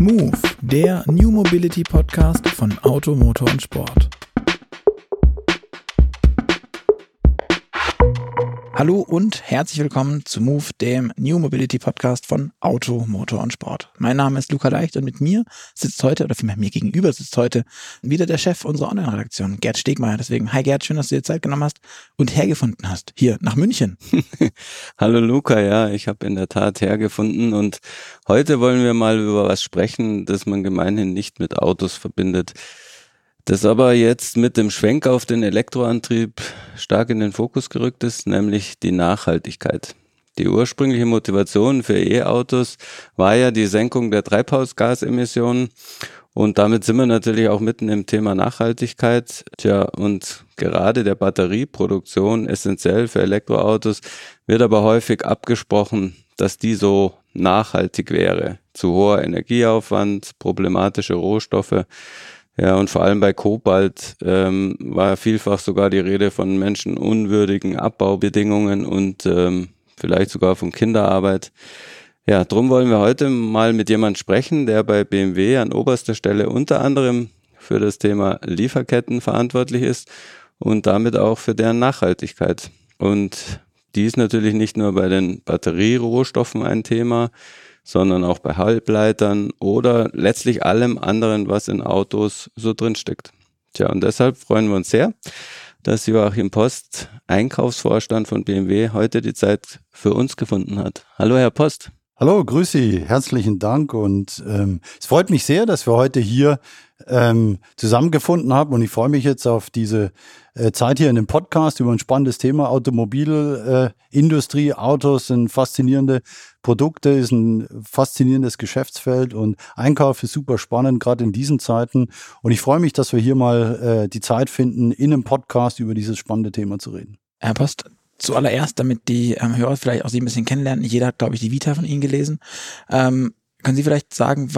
Move, der New Mobility Podcast von Auto, Motor und Sport. Hallo und herzlich willkommen zu Move, dem New Mobility Podcast von Auto, Motor und Sport. Mein Name ist Luca Leicht und mit mir sitzt heute, oder vielmehr mir gegenüber sitzt heute wieder der Chef unserer Online-Redaktion, Gerd Stegmeier. Deswegen, hi Gerd, schön, dass du dir Zeit genommen hast und hergefunden hast, hier nach München. Hallo Luca, ja, ich habe in der Tat hergefunden und heute wollen wir mal über was sprechen, das man gemeinhin nicht mit Autos verbindet das aber jetzt mit dem Schwenk auf den Elektroantrieb stark in den Fokus gerückt ist, nämlich die Nachhaltigkeit. Die ursprüngliche Motivation für E-Autos war ja die Senkung der Treibhausgasemissionen und damit sind wir natürlich auch mitten im Thema Nachhaltigkeit. Tja, und gerade der Batterieproduktion essentiell für Elektroautos wird aber häufig abgesprochen, dass die so nachhaltig wäre. Zu hoher Energieaufwand, problematische Rohstoffe. Ja, und vor allem bei Kobalt ähm, war vielfach sogar die Rede von menschenunwürdigen Abbaubedingungen und ähm, vielleicht sogar von Kinderarbeit. Ja, drum wollen wir heute mal mit jemand sprechen, der bei BMW an oberster Stelle unter anderem für das Thema Lieferketten verantwortlich ist und damit auch für deren Nachhaltigkeit. Und die ist natürlich nicht nur bei den Batterierohstoffen ein Thema, sondern auch bei Halbleitern oder letztlich allem anderen, was in Autos so drinsteckt. Tja, und deshalb freuen wir uns sehr, dass Joachim Post, Einkaufsvorstand von BMW, heute die Zeit für uns gefunden hat. Hallo, Herr Post. Hallo, grüß Sie, herzlichen Dank und ähm, es freut mich sehr, dass wir heute hier ähm, zusammengefunden haben und ich freue mich jetzt auf diese Zeit hier in dem Podcast über ein spannendes Thema Automobilindustrie. Äh, Autos sind faszinierende Produkte, ist ein faszinierendes Geschäftsfeld und Einkauf ist super spannend, gerade in diesen Zeiten. Und ich freue mich, dass wir hier mal äh, die Zeit finden, in einem Podcast über dieses spannende Thema zu reden. Herr Post, zuallererst, damit die ähm, Hörer vielleicht auch Sie ein bisschen kennenlernen. Jeder hat, glaube ich, die Vita von Ihnen gelesen. Ähm, können Sie vielleicht sagen,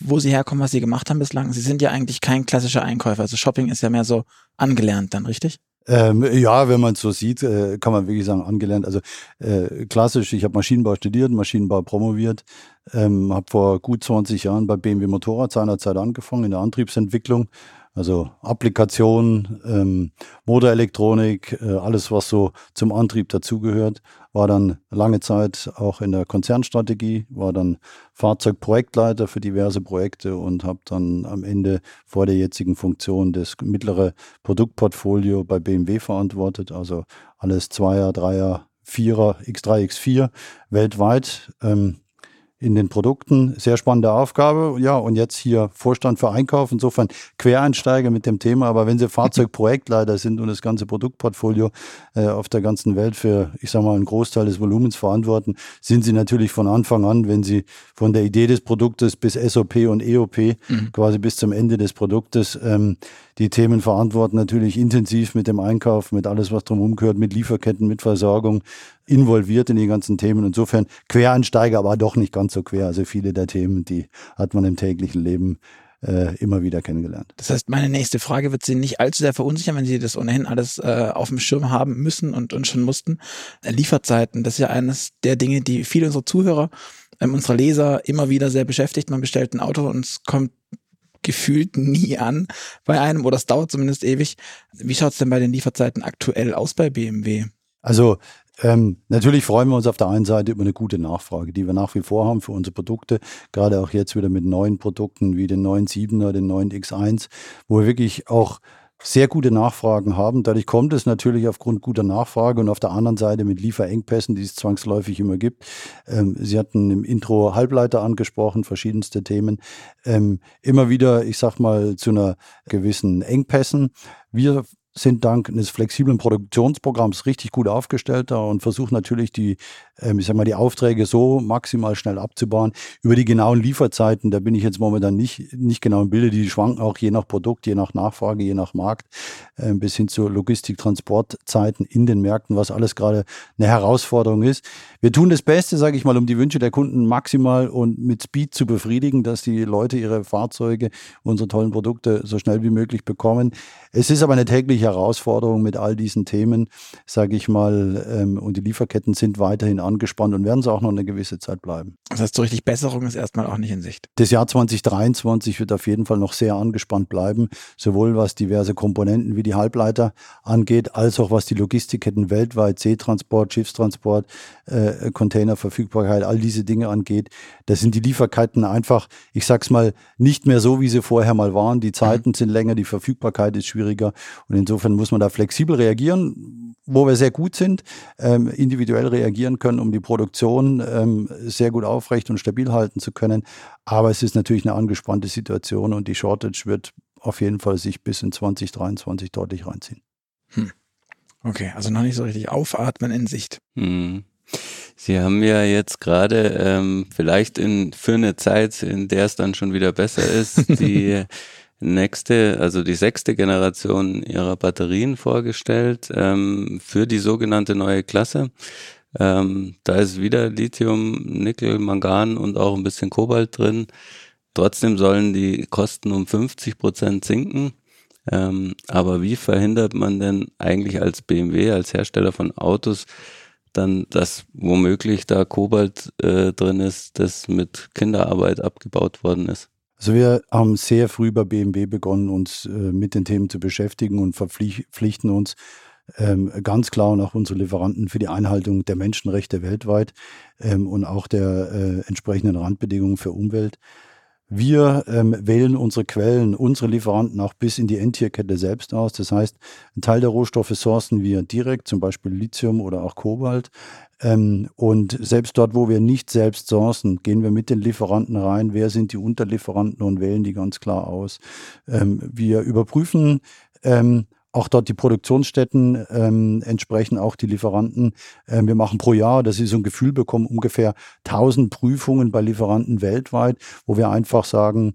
wo Sie herkommen, was Sie gemacht haben bislang? Sie sind ja eigentlich kein klassischer Einkäufer. Also Shopping ist ja mehr so angelernt dann, richtig? Ähm, ja, wenn man es so sieht, äh, kann man wirklich sagen, angelernt. Also äh, klassisch, ich habe Maschinenbau studiert, Maschinenbau promoviert, ähm, habe vor gut 20 Jahren bei BMW Motorrad seinerzeit angefangen in der Antriebsentwicklung also Applikation, ähm, Motorelektronik, äh, alles, was so zum Antrieb dazugehört, war dann lange Zeit auch in der Konzernstrategie, war dann Fahrzeugprojektleiter für diverse Projekte und habe dann am Ende vor der jetzigen Funktion das mittlere Produktportfolio bei BMW verantwortet, also alles Zweier, Dreier, Vierer, X3, X4 weltweit. Ähm, in den Produkten. Sehr spannende Aufgabe. Ja, und jetzt hier Vorstand für Einkauf. Insofern Quereinsteiger mit dem Thema. Aber wenn Sie Fahrzeugprojektleiter sind und das ganze Produktportfolio äh, auf der ganzen Welt für, ich sage mal, einen Großteil des Volumens verantworten, sind Sie natürlich von Anfang an, wenn Sie von der Idee des Produktes bis SOP und EOP, mhm. quasi bis zum Ende des Produktes, ähm, die Themen verantworten, natürlich intensiv mit dem Einkauf, mit alles, was drumherum gehört, mit Lieferketten, mit Versorgung, involviert in die ganzen Themen. Insofern Quereinsteiger, aber doch nicht ganz so quer. Also viele der Themen, die hat man im täglichen Leben äh, immer wieder kennengelernt. Das heißt, meine nächste Frage wird Sie nicht allzu sehr verunsichern, wenn Sie das ohnehin alles äh, auf dem Schirm haben müssen und, und schon mussten. Äh, Lieferzeiten, das ist ja eines der Dinge, die viele unserer Zuhörer, ähm, unserer Leser immer wieder sehr beschäftigt. Man bestellt ein Auto und es kommt gefühlt nie an bei einem oder es dauert zumindest ewig. Wie schaut es denn bei den Lieferzeiten aktuell aus bei BMW? Also ähm, natürlich freuen wir uns auf der einen Seite über eine gute Nachfrage, die wir nach wie vor haben für unsere Produkte, gerade auch jetzt wieder mit neuen Produkten wie den neuen 7er, den neuen X1, wo wir wirklich auch sehr gute Nachfragen haben. Dadurch kommt es natürlich aufgrund guter Nachfrage und auf der anderen Seite mit Lieferengpässen, die es zwangsläufig immer gibt. Ähm, Sie hatten im Intro Halbleiter angesprochen, verschiedenste Themen. Ähm, immer wieder, ich sag mal, zu einer gewissen Engpässen. Wir sind dank eines flexiblen Produktionsprogramms richtig gut aufgestellt da und versuchen natürlich die, ich sag mal, die Aufträge so maximal schnell abzubauen. Über die genauen Lieferzeiten, da bin ich jetzt momentan nicht, nicht genau im Bilde, die schwanken auch je nach Produkt, je nach Nachfrage, je nach Markt, äh, bis hin zu Logistik, Transportzeiten in den Märkten, was alles gerade eine Herausforderung ist. Wir tun das Beste, sage ich mal, um die Wünsche der Kunden maximal und mit Speed zu befriedigen, dass die Leute ihre Fahrzeuge, unsere tollen Produkte so schnell wie möglich bekommen. Es ist aber eine tägliche Herausforderung mit all diesen Themen, sage ich mal. Ähm, und die Lieferketten sind weiterhin angespannt und werden es auch noch eine gewisse Zeit bleiben. Das heißt, so richtig Besserung ist erstmal auch nicht in Sicht. Das Jahr 2023 wird auf jeden Fall noch sehr angespannt bleiben, sowohl was diverse Komponenten wie die Halbleiter angeht, als auch was die Logistikketten weltweit, Seetransport, Schiffstransport, äh, Containerverfügbarkeit, all diese Dinge angeht. Da sind die Lieferketten einfach, ich sag's mal, nicht mehr so, wie sie vorher mal waren. Die Zeiten mhm. sind länger, die Verfügbarkeit ist schwieriger und insofern muss man da flexibel reagieren, wo wir sehr gut sind, ähm, individuell reagieren können, um die Produktion ähm, sehr gut auf aufrecht und stabil halten zu können. Aber es ist natürlich eine angespannte Situation und die Shortage wird auf jeden Fall sich bis in 2023 deutlich reinziehen. Hm. Okay, also noch nicht so richtig aufatmen in Sicht. Hm. Sie haben ja jetzt gerade ähm, vielleicht in, für eine Zeit, in der es dann schon wieder besser ist, die nächste, also die sechste Generation ihrer Batterien vorgestellt ähm, für die sogenannte neue Klasse. Ähm, da ist wieder Lithium, Nickel, Mangan und auch ein bisschen Kobalt drin. Trotzdem sollen die Kosten um 50 Prozent sinken. Ähm, aber wie verhindert man denn eigentlich als BMW, als Hersteller von Autos, dann, dass womöglich da Kobalt äh, drin ist, das mit Kinderarbeit abgebaut worden ist? Also wir haben sehr früh bei BMW begonnen, uns äh, mit den Themen zu beschäftigen und verpflichten uns ähm, ganz klar und auch unsere Lieferanten für die Einhaltung der Menschenrechte weltweit ähm, und auch der äh, entsprechenden Randbedingungen für Umwelt. Wir ähm, wählen unsere Quellen, unsere Lieferanten auch bis in die Endtierkette selbst aus. Das heißt, ein Teil der Rohstoffe sourcen wir direkt, zum Beispiel Lithium oder auch Kobalt. Ähm, und selbst dort, wo wir nicht selbst sourcen, gehen wir mit den Lieferanten rein. Wer sind die Unterlieferanten und wählen die ganz klar aus. Ähm, wir überprüfen ähm, auch dort die Produktionsstätten ähm, entsprechen auch die Lieferanten. Ähm, wir machen pro Jahr, dass Sie so ein Gefühl bekommen, ungefähr 1000 Prüfungen bei Lieferanten weltweit, wo wir einfach sagen,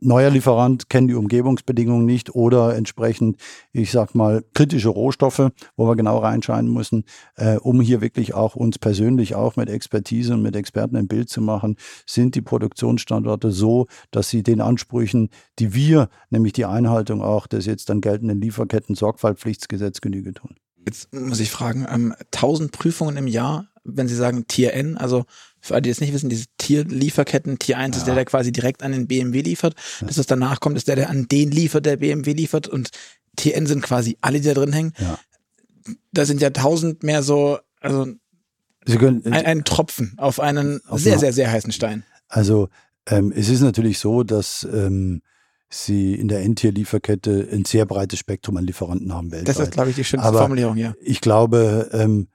neuer Lieferant kennt die Umgebungsbedingungen nicht oder entsprechend, ich sag mal, kritische Rohstoffe, wo wir genau reinschauen müssen, äh, um hier wirklich auch uns persönlich auch mit Expertise und mit Experten ein Bild zu machen, sind die Produktionsstandorte so, dass sie den Ansprüchen, die wir, nämlich die Einhaltung auch des jetzt dann geltenden Lieferketten-Sorgfaltspflichtsgesetz Genüge tun. Jetzt muss ich fragen, ähm, 1000 Prüfungen im Jahr, wenn Sie sagen Tier N, also für alle, die es nicht wissen, diese Tierlieferketten, Tier 1 ja. ist der, der quasi direkt an den BMW liefert. Das, was danach kommt, ist der, der an den liefert, der BMW liefert. Und Tier N sind quasi alle, die da drin hängen. Ja. Da sind ja tausend mehr so, also können, ein, ein, Tropfen auf einen auf sehr, sehr, sehr heißen Stein. Also ähm, es ist natürlich so, dass ähm, sie in der Endtier-Lieferkette ein sehr breites Spektrum an Lieferanten haben weltweit. Das ist, glaube ich, die schönste Aber Formulierung, ja. Ich glaube, ähm,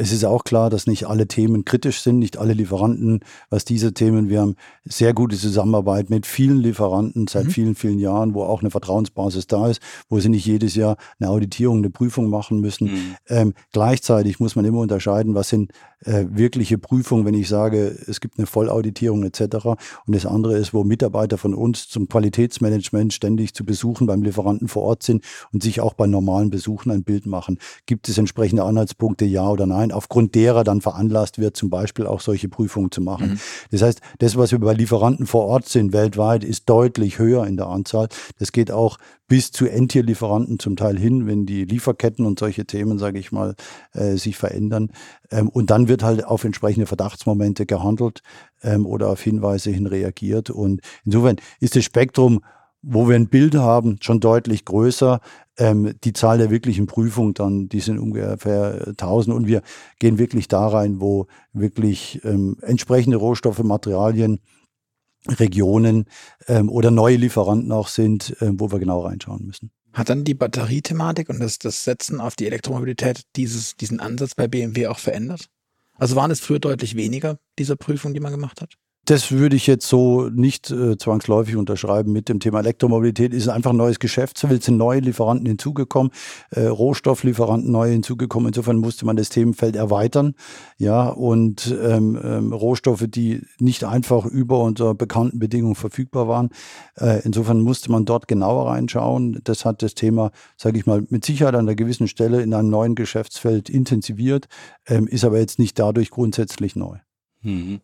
es ist auch klar, dass nicht alle Themen kritisch sind, nicht alle Lieferanten, was diese Themen, wir haben sehr gute Zusammenarbeit mit vielen Lieferanten seit mhm. vielen, vielen Jahren, wo auch eine Vertrauensbasis da ist, wo sie nicht jedes Jahr eine Auditierung, eine Prüfung machen müssen. Mhm. Ähm, gleichzeitig muss man immer unterscheiden, was sind äh, wirkliche Prüfungen, wenn ich sage, es gibt eine Vollauditierung etc. Und das andere ist, wo Mitarbeiter von uns zum Qualitätsmanagement ständig zu Besuchen beim Lieferanten vor Ort sind und sich auch bei normalen Besuchen ein Bild machen. Gibt es entsprechende Anhaltspunkte, ja oder nein, aufgrund derer dann veranlasst wird, zum Beispiel auch solche Prüfungen zu machen. Mhm. Das heißt, das, was wir bei Lieferanten vor Ort sind, weltweit, ist deutlich höher in der Anzahl. Das geht auch bis zu Endtierlieferanten zum Teil hin, wenn die Lieferketten und solche Themen, sage ich mal, äh, sich verändern. Ähm, und dann wird halt auf entsprechende Verdachtsmomente gehandelt ähm, oder auf Hinweise hin reagiert. Und insofern ist das Spektrum, wo wir ein Bild haben, schon deutlich größer. Ähm, die Zahl der wirklichen Prüfungen dann, die sind ungefähr 1000 und wir gehen wirklich da rein, wo wirklich ähm, entsprechende Rohstoffe, Materialien Regionen ähm, oder neue Lieferanten auch sind, ähm, wo wir genau reinschauen müssen. Hat dann die Batteriethematik und das, das Setzen auf die Elektromobilität dieses, diesen Ansatz bei BMW auch verändert? Also waren es früher deutlich weniger, diese Prüfungen, die man gemacht hat? Das würde ich jetzt so nicht äh, zwangsläufig unterschreiben mit dem Thema Elektromobilität. Ist einfach ein neues Geschäftsfeld, sind neue Lieferanten hinzugekommen, äh, Rohstofflieferanten neu hinzugekommen. Insofern musste man das Themenfeld erweitern. Ja, und ähm, ähm, Rohstoffe, die nicht einfach über unter bekannten Bedingungen verfügbar waren. Äh, insofern musste man dort genauer reinschauen. Das hat das Thema, sage ich mal, mit Sicherheit an einer gewissen Stelle in einem neuen Geschäftsfeld intensiviert, ähm, ist aber jetzt nicht dadurch grundsätzlich neu. Mhm.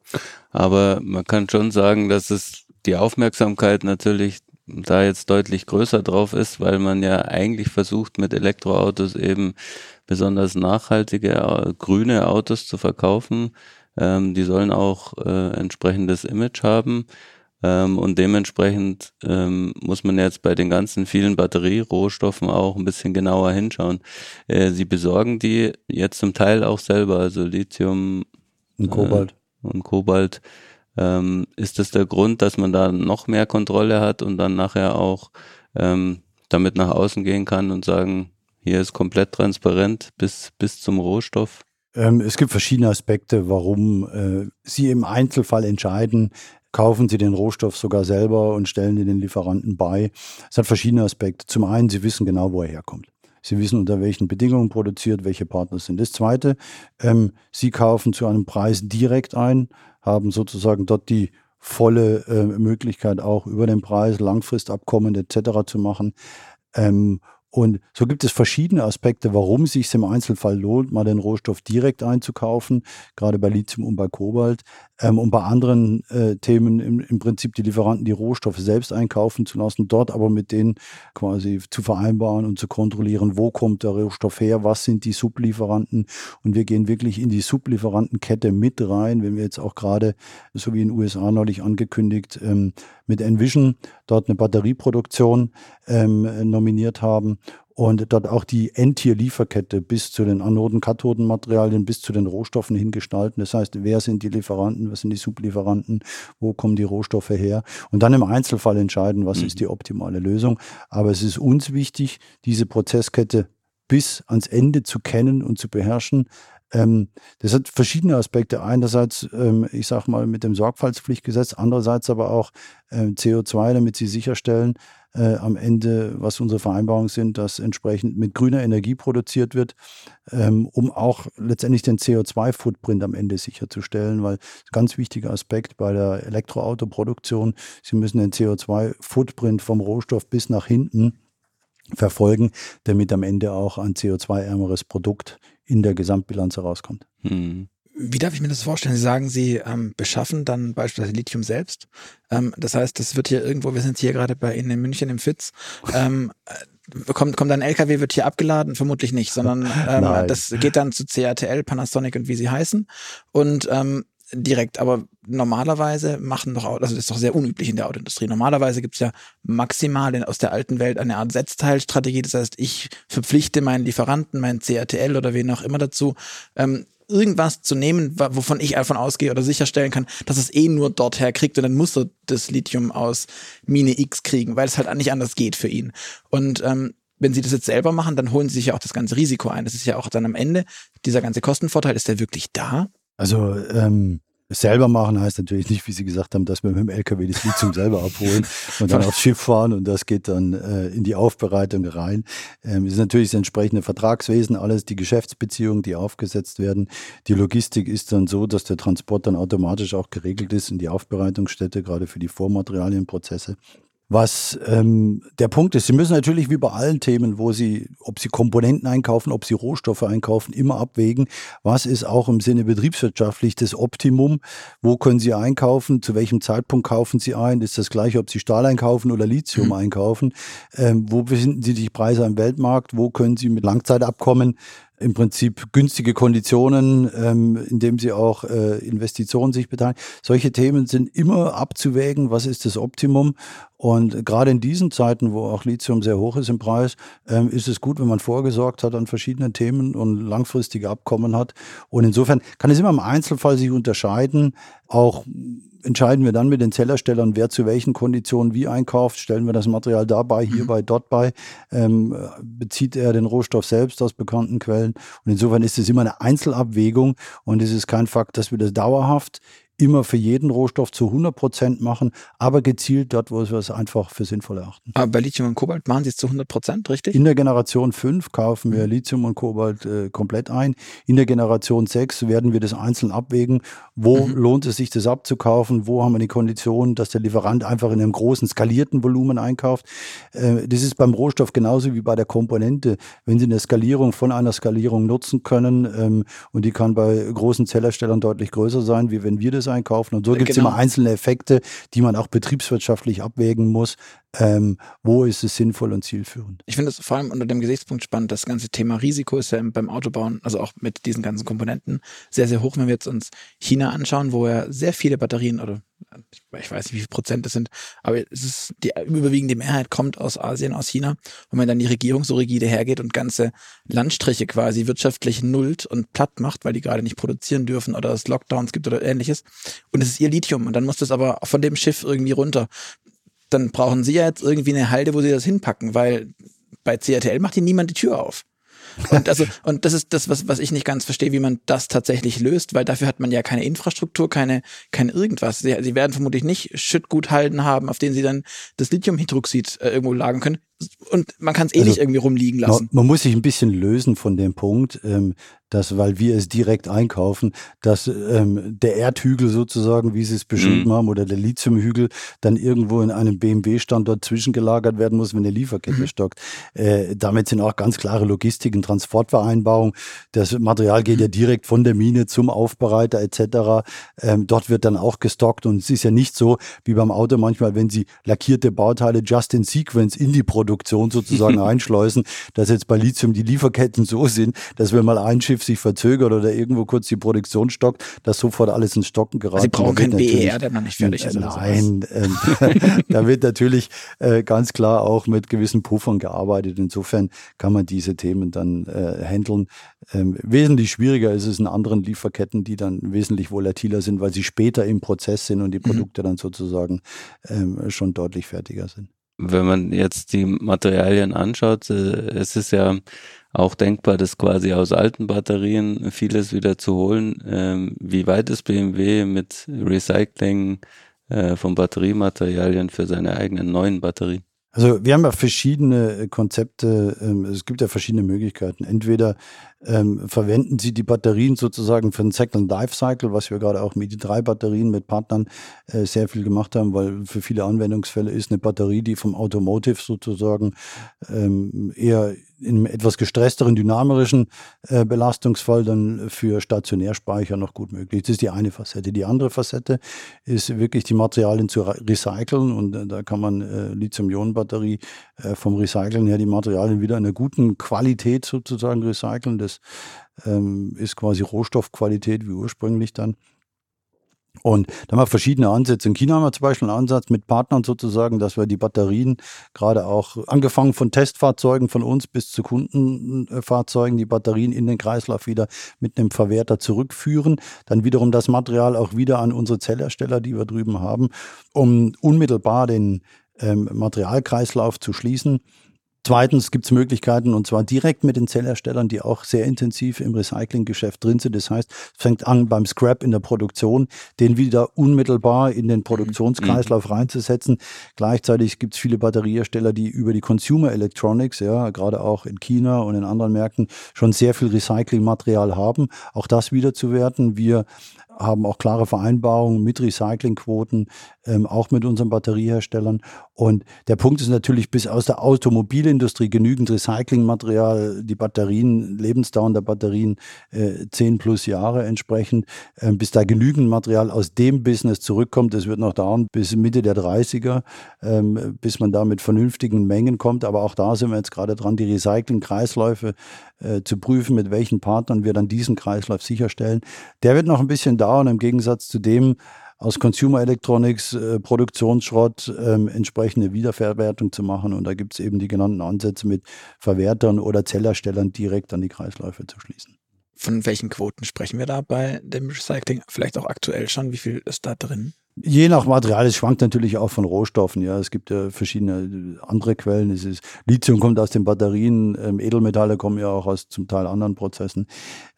Aber man kann schon sagen, dass es die Aufmerksamkeit natürlich da jetzt deutlich größer drauf ist, weil man ja eigentlich versucht, mit Elektroautos eben besonders nachhaltige, äh, grüne Autos zu verkaufen. Ähm, die sollen auch äh, entsprechendes Image haben. Ähm, und dementsprechend ähm, muss man jetzt bei den ganzen vielen Batterierohstoffen auch ein bisschen genauer hinschauen. Äh, sie besorgen die jetzt zum Teil auch selber, also Lithium und Kobalt. Äh, und Kobalt. Ähm, ist das der Grund, dass man da noch mehr Kontrolle hat und dann nachher auch ähm, damit nach außen gehen kann und sagen, hier ist komplett transparent bis, bis zum Rohstoff? Ähm, es gibt verschiedene Aspekte, warum äh, Sie im Einzelfall entscheiden, kaufen Sie den Rohstoff sogar selber und stellen den Lieferanten bei. Es hat verschiedene Aspekte. Zum einen, Sie wissen genau, wo er herkommt. Sie wissen, unter welchen Bedingungen produziert, welche Partner sind. Das Zweite, ähm, Sie kaufen zu einem Preis direkt ein, haben sozusagen dort die volle äh, Möglichkeit auch über den Preis Langfristabkommen etc. zu machen. Ähm, und so gibt es verschiedene Aspekte, warum es sich im Einzelfall lohnt, mal den Rohstoff direkt einzukaufen, gerade bei Lithium und bei Kobalt. Ähm, und bei anderen äh, Themen im, im Prinzip die Lieferanten die Rohstoffe selbst einkaufen zu lassen, dort aber mit denen quasi zu vereinbaren und zu kontrollieren, wo kommt der Rohstoff her, was sind die Sublieferanten. Und wir gehen wirklich in die Sublieferantenkette mit rein, wenn wir jetzt auch gerade, so wie in den USA neulich angekündigt, ähm, mit Envision dort eine Batterieproduktion ähm, nominiert haben und dort auch die Endtier-Lieferkette bis zu den Anoden, Kathodenmaterialien, bis zu den Rohstoffen hingestalten. Das heißt, wer sind die Lieferanten, was sind die Sublieferanten, wo kommen die Rohstoffe her und dann im Einzelfall entscheiden, was mhm. ist die optimale Lösung. Aber es ist uns wichtig, diese Prozesskette bis ans Ende zu kennen und zu beherrschen. Ähm, das hat verschiedene Aspekte. Einerseits, ähm, ich sage mal, mit dem Sorgfaltspflichtgesetz, andererseits aber auch ähm, CO2, damit sie sicherstellen, äh, am Ende, was unsere Vereinbarungen sind, dass entsprechend mit grüner Energie produziert wird, ähm, um auch letztendlich den CO2-Footprint am Ende sicherzustellen, weil ganz wichtiger Aspekt bei der Elektroautoproduktion, Sie müssen den CO2-Footprint vom Rohstoff bis nach hinten verfolgen, damit am Ende auch ein CO2-ärmeres Produkt in der Gesamtbilanz herauskommt. Hm. Wie darf ich mir das vorstellen? Sie sagen, Sie ähm, beschaffen dann beispielsweise Lithium selbst. Ähm, das heißt, das wird hier irgendwo, wir sind hier gerade bei Ihnen in München im FITZ, ähm, äh, kommt, kommt ein LKW, wird hier abgeladen? Vermutlich nicht, sondern ähm, das geht dann zu CATL, Panasonic und wie sie heißen. Und ähm, direkt, aber normalerweise machen doch, also das ist doch sehr unüblich in der Autoindustrie. Normalerweise gibt's ja maximal in, aus der alten Welt eine Art Setzteilstrategie. Das heißt, ich verpflichte meinen Lieferanten, meinen CATL oder wen auch immer dazu, ähm, irgendwas zu nehmen, wovon ich davon ausgehe oder sicherstellen kann, dass es eh nur dort herkriegt und dann muss er das Lithium aus Mine X kriegen, weil es halt nicht anders geht für ihn. Und ähm, wenn sie das jetzt selber machen, dann holen sie sich ja auch das ganze Risiko ein. Das ist ja auch dann am Ende, dieser ganze Kostenvorteil, ist der wirklich da? Also ähm, selber machen heißt natürlich nicht, wie Sie gesagt haben, dass wir mit dem LKW das Lithium selber abholen und dann aufs Schiff fahren und das geht dann äh, in die Aufbereitung rein. Ähm, es ist natürlich das entsprechende Vertragswesen, alles die Geschäftsbeziehungen, die aufgesetzt werden. Die Logistik ist dann so, dass der Transport dann automatisch auch geregelt ist in die Aufbereitungsstätte, gerade für die Vormaterialienprozesse. Was ähm, der Punkt ist, Sie müssen natürlich wie bei allen Themen, wo Sie, ob Sie Komponenten einkaufen, ob Sie Rohstoffe einkaufen, immer abwägen, was ist auch im Sinne betriebswirtschaftlich das Optimum, wo können Sie einkaufen, zu welchem Zeitpunkt kaufen Sie ein, ist das gleiche, ob Sie Stahl einkaufen oder Lithium mhm. einkaufen, ähm, wo befinden Sie sich Preise am Weltmarkt, wo können Sie mit Langzeitabkommen im Prinzip günstige Konditionen, ähm, indem sie auch äh, Investitionen sich beteiligen. Solche Themen sind immer abzuwägen, was ist das Optimum. Und gerade in diesen Zeiten, wo auch Lithium sehr hoch ist im Preis, ähm, ist es gut, wenn man vorgesorgt hat an verschiedenen Themen und langfristige Abkommen hat. Und insofern kann es immer im Einzelfall sich unterscheiden, auch entscheiden wir dann mit den Zellerstellern, wer zu welchen Konditionen wie einkauft. Stellen wir das Material dabei, hierbei, mhm. dort bei. Ähm, bezieht er den Rohstoff selbst aus bekannten Quellen. Und insofern ist es immer eine Einzelabwägung und es ist kein Fakt, dass wir das dauerhaft immer für jeden Rohstoff zu 100 Prozent machen, aber gezielt dort, wo wir es einfach für sinnvoll erachten. Aber bei Lithium und Kobalt machen Sie es zu 100 Prozent, richtig? In der Generation 5 kaufen wir. Lithium und Kobalt äh, komplett ein. In der Generation 6 werden wir das einzeln abwägen. Wo mhm. lohnt es sich, das abzukaufen? Wo haben wir die Konditionen, dass der Lieferant einfach in einem großen, skalierten Volumen einkauft? Äh, das ist beim Rohstoff genauso wie bei der Komponente. Wenn Sie eine Skalierung von einer Skalierung nutzen können, ähm, und die kann bei großen Zellerstellern deutlich größer sein, wie wenn wir das einkaufen. Und so gibt es genau. immer einzelne Effekte, die man auch betriebswirtschaftlich abwägen muss. Ähm, wo ist es sinnvoll und zielführend. Ich finde es vor allem unter dem Gesichtspunkt spannend, das ganze Thema Risiko ist ja beim Autobauen, also auch mit diesen ganzen Komponenten, sehr, sehr hoch, wenn wir jetzt uns China anschauen, wo ja sehr viele Batterien oder ich weiß nicht, wie viel Prozent das sind, aber es ist die überwiegende Mehrheit kommt aus Asien, aus China, wo man dann die Regierung so rigide hergeht und ganze Landstriche quasi wirtschaftlich nullt und platt macht, weil die gerade nicht produzieren dürfen oder es Lockdowns gibt oder ähnliches. Und es ist ihr Lithium und dann muss das aber von dem Schiff irgendwie runter. Dann brauchen sie ja jetzt irgendwie eine Halde, wo sie das hinpacken, weil bei CRTL macht hier niemand die Tür auf. Und, also, und das ist das, was, was ich nicht ganz verstehe, wie man das tatsächlich löst, weil dafür hat man ja keine Infrastruktur, keine, keine irgendwas. Sie, sie werden vermutlich nicht Schüttguthalden haben, auf denen sie dann das Lithiumhydroxid äh, irgendwo lagern können und man kann es eh also, nicht irgendwie rumliegen lassen. Man, man, muss sich ein bisschen lösen von dem Punkt, ähm, dass, weil wir es direkt einkaufen, dass ähm, der Erdhügel sozusagen, wie Sie es beschrieben mhm. haben, oder der Lithiumhügel dann irgendwo in einem BMW-Standort zwischengelagert werden muss, wenn eine Lieferkette mhm. stockt. Äh, damit sind auch ganz klare Logistik- und Transportvereinbarungen. Das Material geht mhm. ja direkt von der Mine zum Aufbereiter etc. Ähm, dort wird dann auch gestockt und es ist ja nicht so wie beim Auto manchmal, wenn Sie lackierte Bauteile just in sequence in die Produktion Produktion sozusagen einschleusen, dass jetzt bei Lithium die Lieferketten so sind, dass wenn mal ein Schiff sich verzögert oder irgendwo kurz die Produktion stockt, dass sofort alles ins Stocken gerät. Sie brauchen kein BER, der noch nicht fertig ist. Nein, äh, da wird natürlich äh, ganz klar auch mit gewissen Puffern gearbeitet. Insofern kann man diese Themen dann äh, handeln. Ähm, wesentlich schwieriger ist es in anderen Lieferketten, die dann wesentlich volatiler sind, weil sie später im Prozess sind und die mhm. Produkte mhm. dann sozusagen ähm, schon deutlich fertiger sind wenn man jetzt die Materialien anschaut, äh, es ist ja auch denkbar, das quasi aus alten Batterien vieles wieder zu holen. Ähm, wie weit ist BMW mit Recycling äh, von Batteriematerialien für seine eigenen neuen Batterien? Also wir haben ja verschiedene Konzepte, ähm, es gibt ja verschiedene Möglichkeiten. Entweder ähm, verwenden Sie die Batterien sozusagen für den Second Life Cycle, was wir gerade auch mit die drei Batterien mit Partnern äh, sehr viel gemacht haben, weil für viele Anwendungsfälle ist eine Batterie, die vom Automotive sozusagen ähm, eher in einem etwas gestressteren, dynamischen äh, Belastungsfall dann für Stationärspeicher noch gut möglich. Das ist die eine Facette. Die andere Facette ist wirklich die Materialien zu recyceln und äh, da kann man äh, Lithium-Ionen-Batterie äh, vom Recyceln her die Materialien wieder in einer guten Qualität sozusagen recyceln. Das ähm, ist quasi Rohstoffqualität wie ursprünglich dann. Und da haben wir verschiedene Ansätze. In China haben wir zum Beispiel einen Ansatz mit Partnern sozusagen, dass wir die Batterien gerade auch angefangen von Testfahrzeugen von uns bis zu Kundenfahrzeugen, die Batterien in den Kreislauf wieder mit einem Verwerter zurückführen. Dann wiederum das Material auch wieder an unsere Zellhersteller, die wir drüben haben, um unmittelbar den ähm, Materialkreislauf zu schließen. Zweitens gibt es Möglichkeiten, und zwar direkt mit den Zellherstellern, die auch sehr intensiv im Recyclinggeschäft drin sind. Das heißt, es fängt an beim Scrap in der Produktion, den wieder unmittelbar in den Produktionskreislauf mhm. reinzusetzen. Gleichzeitig gibt es viele Batteriehersteller, die über die Consumer Electronics, ja, gerade auch in China und in anderen Märkten, schon sehr viel Recyclingmaterial haben. Auch das wiederzuwerten. Wir haben auch klare Vereinbarungen mit Recyclingquoten, ähm, auch mit unseren Batterieherstellern. Und der Punkt ist natürlich, bis aus der Automobilindustrie genügend Recyclingmaterial, die Batterien, Lebensdauer der Batterien äh, 10 plus Jahre entsprechend, äh, bis da genügend Material aus dem Business zurückkommt. Das wird noch dauern bis Mitte der 30er, ähm, bis man da mit vernünftigen Mengen kommt. Aber auch da sind wir jetzt gerade dran, die Recycling-Kreisläufe äh, zu prüfen, mit welchen Partnern wir dann diesen Kreislauf sicherstellen. Der wird noch ein bisschen dauern im Gegensatz zu dem, aus Consumer Electronics äh, Produktionsschrott ähm, entsprechende Wiederverwertung zu machen. Und da gibt es eben die genannten Ansätze mit Verwertern oder Zellerstellern direkt an die Kreisläufe zu schließen. Von welchen Quoten sprechen wir da bei dem Recycling? Vielleicht auch aktuell schon. Wie viel ist da drin? Je nach Material, es schwankt natürlich auch von Rohstoffen. Ja, es gibt ja verschiedene andere Quellen. Es ist, Lithium kommt aus den Batterien, ähm, Edelmetalle kommen ja auch aus zum Teil anderen Prozessen.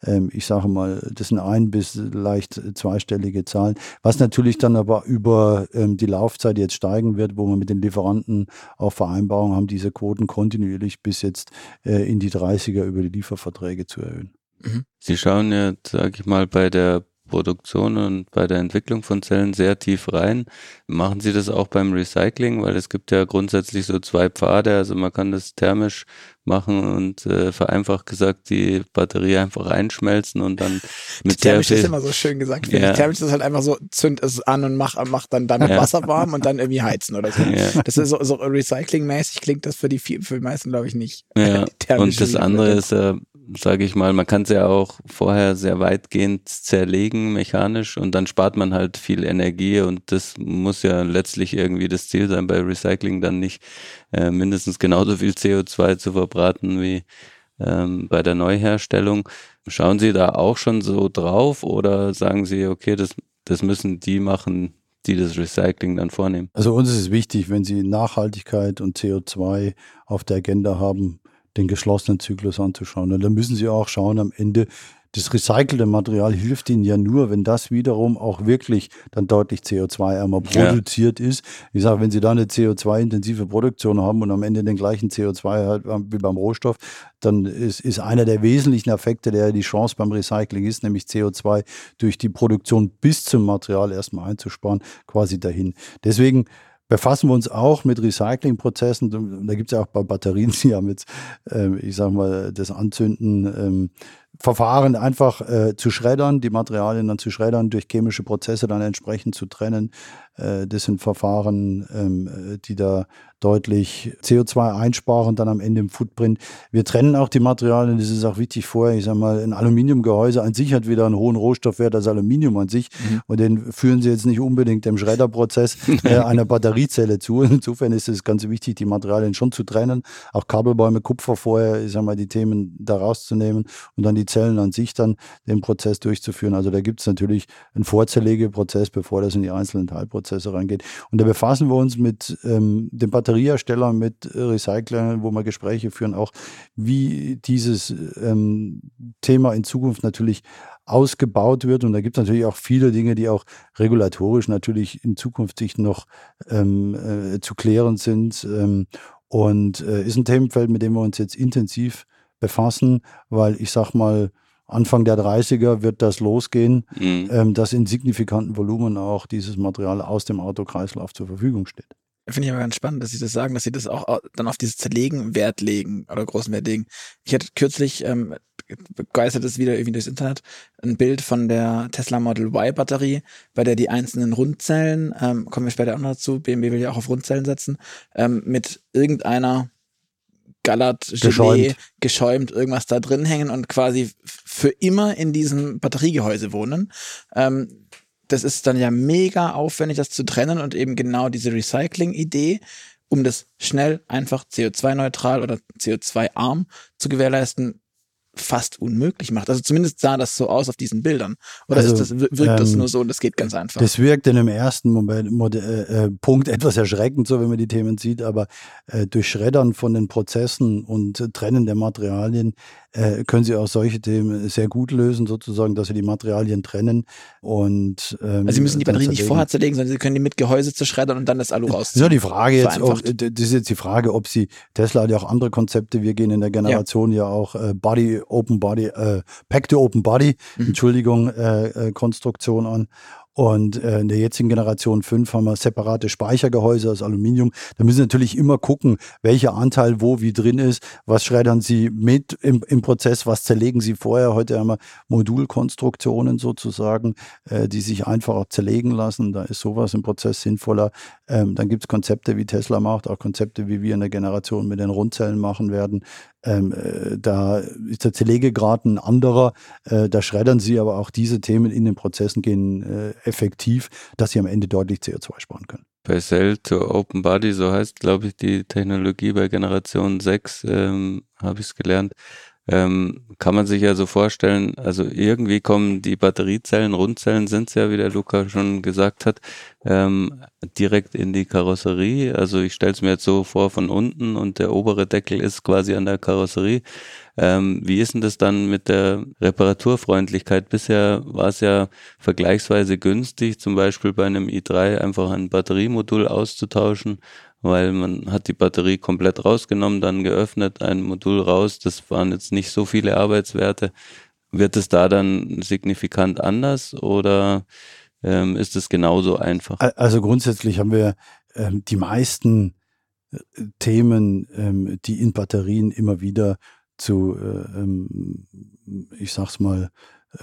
Ähm, ich sage mal, das sind ein bis leicht zweistellige Zahlen. Was natürlich dann aber über ähm, die Laufzeit jetzt steigen wird, wo wir mit den Lieferanten auch Vereinbarungen haben, diese Quoten kontinuierlich bis jetzt äh, in die 30er über die Lieferverträge zu erhöhen. Mhm. Sie schauen ja, sage ich mal, bei der Produktion und bei der Entwicklung von Zellen sehr tief rein. Machen Sie das auch beim Recycling? Weil es gibt ja grundsätzlich so zwei Pfade. Also man kann das thermisch machen und äh, vereinfacht gesagt die Batterie einfach einschmelzen und dann mit Thermisch ist immer so schön gesagt. Ja. Thermisch ist halt einfach so, zünd es an und mach, mach dann damit Ja. Wasser warm und dann irgendwie heizen oder so. Ja. Das ist so, so recyclingmäßig klingt das für die, für die meisten, glaube ich, nicht. Ja, und das andere ist ja, sage ich mal, man kann es ja auch vorher sehr weitgehend zerlegen mechanisch und dann spart man halt viel Energie und das muss ja letztlich irgendwie das Ziel sein, bei Recycling dann nicht äh, mindestens genauso viel CO2 zu verbraten wie ähm, bei der Neuherstellung. Schauen Sie da auch schon so drauf oder sagen Sie, okay, das, das müssen die machen, die das Recycling dann vornehmen? Also uns ist es wichtig, wenn Sie Nachhaltigkeit und CO2 auf der Agenda haben, den geschlossenen Zyklus anzuschauen. Und dann müssen Sie auch schauen am Ende, das recycelte Material hilft Ihnen ja nur, wenn das wiederum auch wirklich dann deutlich CO2-ärmer Ja. produziert ist. Ich sage, wenn Sie da eine CO2-intensive Produktion haben und am Ende den gleichen CO2 halt wie beim Rohstoff, dann ist, ist einer der wesentlichen Effekte, der die Chance beim Recycling ist, nämlich CO2 durch die Produktion bis zum Material erstmal einzusparen, quasi dahin. Deswegen befassen wir uns auch mit Recyclingprozessen. Da gibt es ja auch bei Batterien, die haben jetzt, ähm, ich sag mal, das Anzünden ähm, Verfahren einfach äh, zu schreddern, die Materialien dann zu schreddern, durch chemische Prozesse dann entsprechend zu trennen. Äh, das sind Verfahren, ähm, äh, die da deutlich CO2 einsparen, dann am Ende im Footprint. Wir trennen auch die Materialien, das ist auch wichtig vorher. Ich sag mal, ein Aluminiumgehäuse an sich hat wieder einen hohen Rohstoffwert als Aluminium an sich Mhm. und den führen Sie jetzt nicht unbedingt dem Schredderprozess äh, einer Batteriezelle zu. Insofern ist es ganz wichtig, die Materialien schon zu trennen, auch Kabelbäume, Kupfer vorher, ich sag mal, die Themen da rauszunehmen und dann die Zellen an sich dann den Prozess durchzuführen. Also da gibt es natürlich einen Vorzerlegeprozess, bevor das in die einzelnen Teilprozesse reingeht. Und da befassen wir uns mit ähm, den Batterieherstellern, mit Recyclern, wo wir Gespräche führen, auch wie dieses ähm, Thema in Zukunft natürlich ausgebaut wird. Und da gibt es natürlich auch viele Dinge, die auch regulatorisch natürlich in Zukunft sich noch ähm, äh, zu klären sind. Ähm, und äh, ist ein Themenfeld, mit dem wir uns jetzt intensiv befassen, weil ich sag mal, Anfang der 30er wird das losgehen, Mhm. ähm, dass in signifikanten Volumen auch dieses Material aus dem Autokreislauf zur Verfügung steht. Finde ich aber ganz spannend, dass Sie das sagen, dass Sie das auch au- dann auf dieses Zerlegen Wert legen oder großen Wert legen. Ich hatte kürzlich, ähm, begeistert es wieder irgendwie durchs Internet, ein Bild von der Tesla Model Y Batterie, bei der die einzelnen Rundzellen, ähm, kommen wir später auch noch dazu, BMW will ja auch auf Rundzellen setzen, ähm, mit irgendeiner Gallert, Gelee, Geschäumt. geschäumt, irgendwas da drin hängen und quasi für immer in diesem Batteriegehäuse wohnen. Ähm, das ist dann ja mega aufwendig, das zu trennen und eben genau diese Recycling-Idee, um das schnell, einfach CO2-neutral oder CO2-arm zu gewährleisten, fast unmöglich macht. Also zumindest sah das so aus auf diesen Bildern. Oder Also, ist das, wirkt das ähm, nur so und das geht ganz einfach? Das wirkt in einem ersten Moment, äh, äh, Punkt etwas erschreckend, so wenn man die Themen sieht, aber äh, durch Schreddern von den Prozessen und äh, Trennen der Materialien äh, können Sie auch solche Themen sehr gut lösen, sozusagen, dass Sie die Materialien trennen und ähm, also Sie müssen die dann Batterie nicht vorher zerlegen, sondern Sie können die mit Gehäuse zerschreddern und dann das Alu Das rausziehen. ist ja die Frage jetzt, ob, Vereinfacht. das ist jetzt die Frage, ob sie, Tesla hat ja auch andere Konzepte, wir gehen in der Generation ja, auch äh, Body, Open Body, äh, Pack to Open Body, Mhm. Entschuldigung, äh, äh, Konstruktion an. Und äh, in der jetzigen Generation 5 haben wir separate Speichergehäuse aus Aluminium. Da müssen Sie natürlich immer gucken, welcher Anteil wo wie drin ist, was schreddern Sie mit im, im Prozess, was zerlegen Sie vorher. Heute haben wir Modulkonstruktionen sozusagen, äh, die sich einfacher zerlegen lassen. Da ist sowas im Prozess sinnvoller. Ähm, dann gibt es Konzepte, wie Tesla macht, auch Konzepte, wie wir in der Generation mit den Rundzellen machen werden. Ähm, äh, da ist der Zerlegegrad ein anderer. Äh, da schreddern sie aber auch diese Themen in den Prozessen gehen äh, effektiv, dass sie am Ende deutlich CO2 sparen können. Bei Cell to Open Body, so heißt, glaube ich, die Technologie bei Generation 6, ähm, habe ich es gelernt. Ähm, kann man sich ja so vorstellen, also irgendwie kommen die Batteriezellen, Rundzellen sind es ja, wie der Luca schon gesagt hat, ähm, direkt in die Karosserie. Also ich stelle es mir jetzt so vor von unten und der obere Deckel ist quasi an der Karosserie. Ähm, wie ist denn das dann mit der Reparaturfreundlichkeit? Bisher war es ja vergleichsweise günstig, zum Beispiel bei einem i3 einfach ein Batteriemodul auszutauschen, weil man hat die Batterie komplett rausgenommen, dann geöffnet, ein Modul raus. Das waren jetzt nicht so viele Arbeitswerte. wird es da dann signifikant anders oder ähm, ist es genauso einfach? Also grundsätzlich haben wir ähm, die meisten äh, Themen, ähm, die in Batterien immer wieder zu, äh, ähm, ich sag's mal,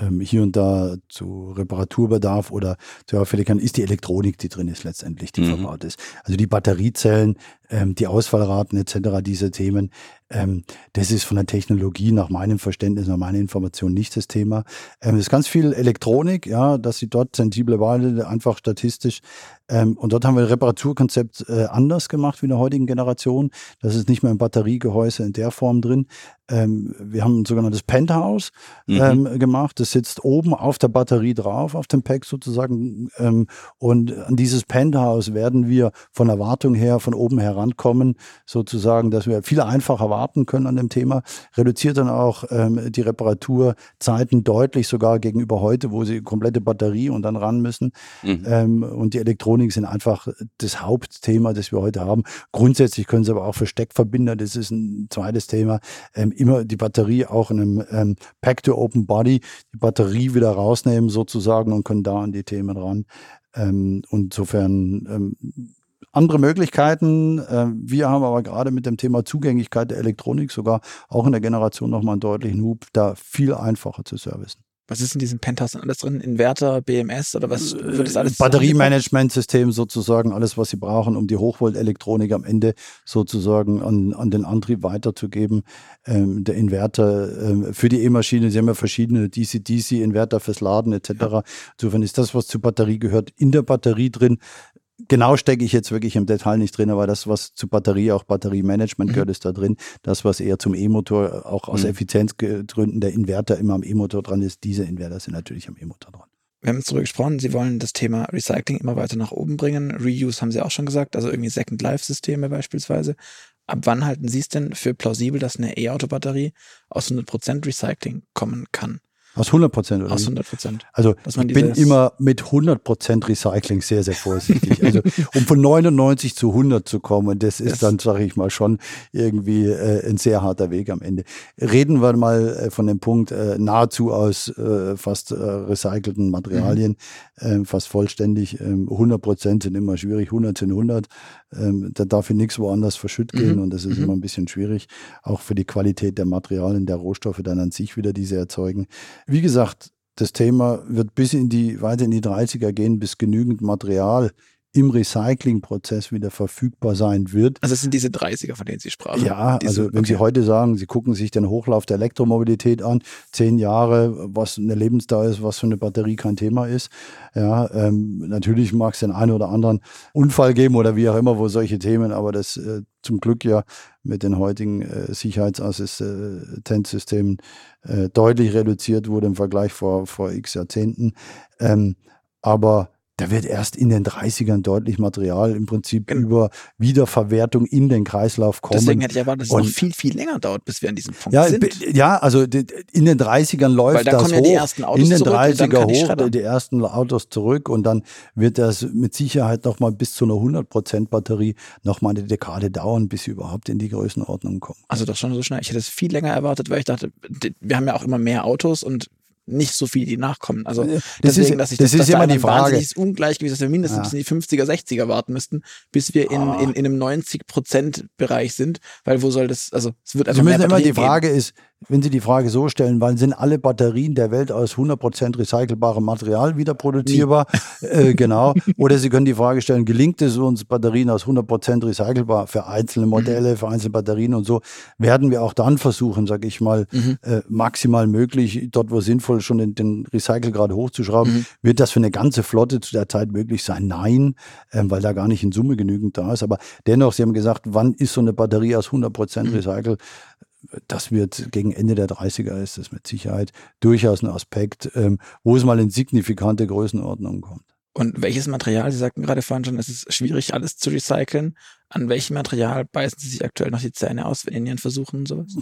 ähm, hier und da zu Reparaturbedarf oder zu Auffälligkeiten ist die Elektronik, die drin ist letztendlich, die mhm. verbaut ist. Also die Batteriezellen, ähm, die Ausfallraten etc., diese Themen, ähm, das ist von der Technologie nach meinem Verständnis, nach meiner Information nicht das Thema. Ähm, es ist ganz viel Elektronik, ja, dass sie dort sensible Wale einfach statistisch ähm, und dort haben wir ein Reparaturkonzept äh, anders gemacht wie in der heutigen Generation. Das ist nicht mehr ein Batteriegehäuse in der Form drin. Ähm, wir haben ein sogenanntes Penthouse mhm. ähm, gemacht. Das sitzt oben auf der Batterie drauf, auf dem Pack sozusagen. Ähm, und an dieses Penthouse werden wir von Erwartung her von oben herankommen, sozusagen, dass wir viel einfacher warten können an dem Thema. Reduziert dann auch ähm, die Reparaturzeiten deutlich sogar gegenüber heute, wo sie komplette Batterie und dann ran müssen. Mhm. Ähm, und die Elektronik Elektronik sind einfach das Hauptthema, das wir heute haben. Grundsätzlich können sie aber auch für Steckverbinder, das ist ein zweites Thema, ähm, immer die Batterie auch in einem ähm, Pack to Open Body, die Batterie wieder rausnehmen sozusagen und können da an die Themen ran. Ähm, und insofern ähm, andere Möglichkeiten. Ähm, wir haben aber gerade mit dem Thema Zugänglichkeit der Elektronik sogar auch in der Generation nochmal einen deutlichen Hub, da viel einfacher zu servicen. Was ist in diesem Penthouse alles drin? Inverter, BMS oder was wird das alles? Batteriemanagementsystem sozusagen, alles, was Sie brauchen, um die Hochvoltelektronik am Ende sozusagen an, an den Antrieb weiterzugeben. Ähm, der Inverter ähm, für die E-Maschine, Sie haben ja verschiedene DC-DC-Inverter fürs Laden etc. Ja. Insofern ist das, was zur Batterie gehört, in der Batterie drin genau stecke ich jetzt wirklich im Detail nicht drin, aber das, was zu Batterie, auch Batteriemanagement mhm. gehört, ist da drin. Das, was eher zum E-Motor, auch aus mhm. Effizienzgründen der Inverter immer am E-Motor dran ist, diese Inverter sind natürlich am E-Motor dran. Wir haben zurück gesprochen, Sie wollen das Thema Recycling immer weiter nach oben bringen. Reuse haben Sie auch schon gesagt, also irgendwie Second-Life-Systeme beispielsweise. Ab wann halten Sie es denn für plausibel, dass eine E-Auto-Batterie aus 100% Recycling kommen kann? Aus 100 Prozent, oder? Aus 100 Prozent. Also ich bin immer mit 100 Prozent Recycling sehr, sehr vorsichtig. also um von 99 zu 100 zu kommen, das ist yes. dann, sage ich mal, schon irgendwie äh, ein sehr harter Weg am Ende. Reden wir mal äh, von dem Punkt äh, nahezu aus äh, fast äh, recycelten Materialien, mhm. fast vollständig. 100 ähm, Prozent sind immer schwierig, 100 sind 100. Ähm, da darf ich nichts woanders verschütt gehen mhm. und das ist mhm. immer ein bisschen schwierig, auch für die Qualität der Materialien, der Rohstoffe dann an sich wieder, diese erzeugen. Wie gesagt, das Thema wird bis in die, weiter in die 30er gehen, bis genügend Material im Recyclingprozess wieder verfügbar sein wird. Also es sind diese 30er, von denen Sie sprachen. Ja, diese, also wenn okay. Sie heute sagen, Sie gucken sich den Hochlauf der Elektromobilität an, zehn Jahre, was eine Lebensdauer ist, was für eine Batterie kein Thema ist. Ja, ähm, natürlich mag es den einen oder anderen Unfall geben oder wie auch immer, wo solche Themen, aber das äh, zum Glück ja mit den heutigen äh, Sicherheitsassistenzsystemen äh, deutlich reduziert wurde im Vergleich vor, vor x Jahrzehnten. Ähm, aber da wird erst in den 30ern deutlich Material im Prinzip genau. über Wiederverwertung in den Kreislauf kommen. Deswegen hätte ich erwartet, dass es noch viel, viel länger dauert, bis wir an diesem Punkt ja, sind. Ja, also in den 30ern läuft Weil da das kommen hoch. Ja die ersten Autos in den 30er hoch, die, die, ersten Autos zurück und dann wird das mit Sicherheit nochmal bis zu einer 100% Batterie nochmal eine Dekade dauern, bis sie überhaupt in die Größenordnung kommen. Also das schon so schnell. Ich hätte es viel länger erwartet, weil ich dachte, wir haben ja auch immer mehr Autos und nicht so viele, die nachkommen. Also das deswegen, ist, dass ich das, das ist immer die Frage. Ein Ungleichgewicht, dass wir mindestens ja. in die 50er, 60er warten müssten, bis wir in, oh. in, in einem 90 Prozent Bereich sind, weil wo soll das, also es wird einfach Sie müssen immer die Frage geben. ist, wenn Sie die Frage so stellen, wann sind alle Batterien der Welt aus 100% recycelbarem Material wieder produzierbar? äh, genau. Oder Sie können die Frage stellen, gelingt es uns, Batterien aus 100% recycelbar für einzelne Modelle, für einzelne Batterien und so, werden wir auch dann versuchen, sage ich mal, mhm. äh, maximal möglich, dort wo sinnvoll, schon den, den Recycelgrad hochzuschrauben. Mhm. Wird das für eine ganze Flotte zu der Zeit möglich sein? Nein, äh, weil da gar nicht in Summe genügend da ist. Aber dennoch, Sie haben gesagt, wann ist so eine Batterie aus 100% mhm. Das wird gegen Ende der 30er ist das mit Sicherheit durchaus ein Aspekt, ähm, wo es mal in signifikante Größenordnungen kommt. Und welches Material, Sie sagten gerade vorhin schon, es ist schwierig, alles zu recyceln. An welchem Material beißen Sie sich aktuell noch die Zähne aus in Ihren Versuchen sowas?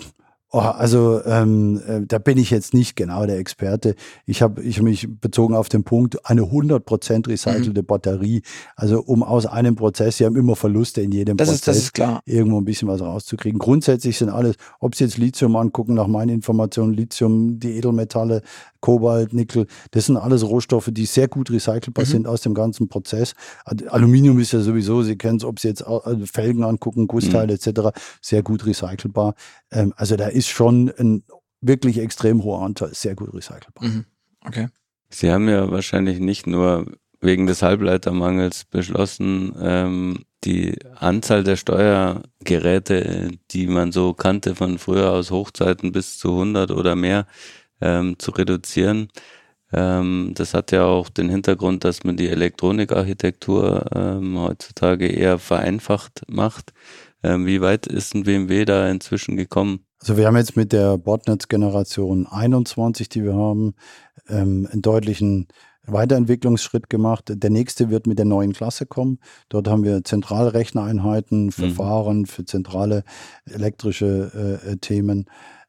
Oh, also ähm, äh, da bin ich jetzt nicht genau der Experte. Ich habe ich hab mich bezogen auf den Punkt, eine 100% recycelte mhm. Batterie. Also um aus einem Prozess, Sie haben immer Verluste in jedem das Prozess, ist, das ist klar. irgendwo ein bisschen was rauszukriegen. Grundsätzlich sind alles, ob Sie jetzt Lithium angucken, nach meinen Informationen, Lithium, die Edelmetalle, Kobalt, Nickel, das sind alles Rohstoffe, die sehr gut recycelbar mhm. sind aus dem ganzen Prozess. Aluminium ist ja sowieso, Sie kennen es, ob Sie jetzt Felgen angucken, Gussteile mhm. etc., sehr gut recycelbar. Ähm, also da ist schon ein wirklich extrem hoher Anteil sehr gut recycelbar. Mhm. Okay. Sie haben ja wahrscheinlich nicht nur wegen des Halbleitermangels beschlossen, ähm, die Anzahl der Steuergeräte, die man so kannte von früher aus Hochzeiten bis zu 100 oder mehr, ähm, zu reduzieren. Ähm, das hat ja auch den Hintergrund, dass man die Elektronikarchitektur ähm, heutzutage eher vereinfacht macht. Ähm, wie weit ist ein BMW da inzwischen gekommen? Also wir haben jetzt mit der Botnetz-Generation 21, die wir haben, ähm, einen deutlichen Weiterentwicklungsschritt gemacht. Der nächste wird mit der neuen Klasse kommen. Dort haben wir Zentralrechnereinheiten, Verfahren mhm. für zentrale elektrische äh, äh Themen.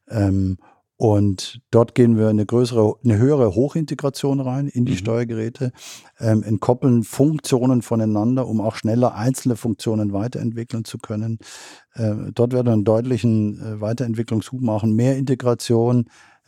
Ähm, und dort gehen wir eine größere, eine höhere Hochintegration rein in die mhm. Steuergeräte, ähm, entkoppeln Funktionen voneinander, um auch schneller einzelne Funktionen weiterentwickeln zu können. Äh, dort werden wir einen deutlichen äh, Weiterentwicklungshub machen, mehr Integration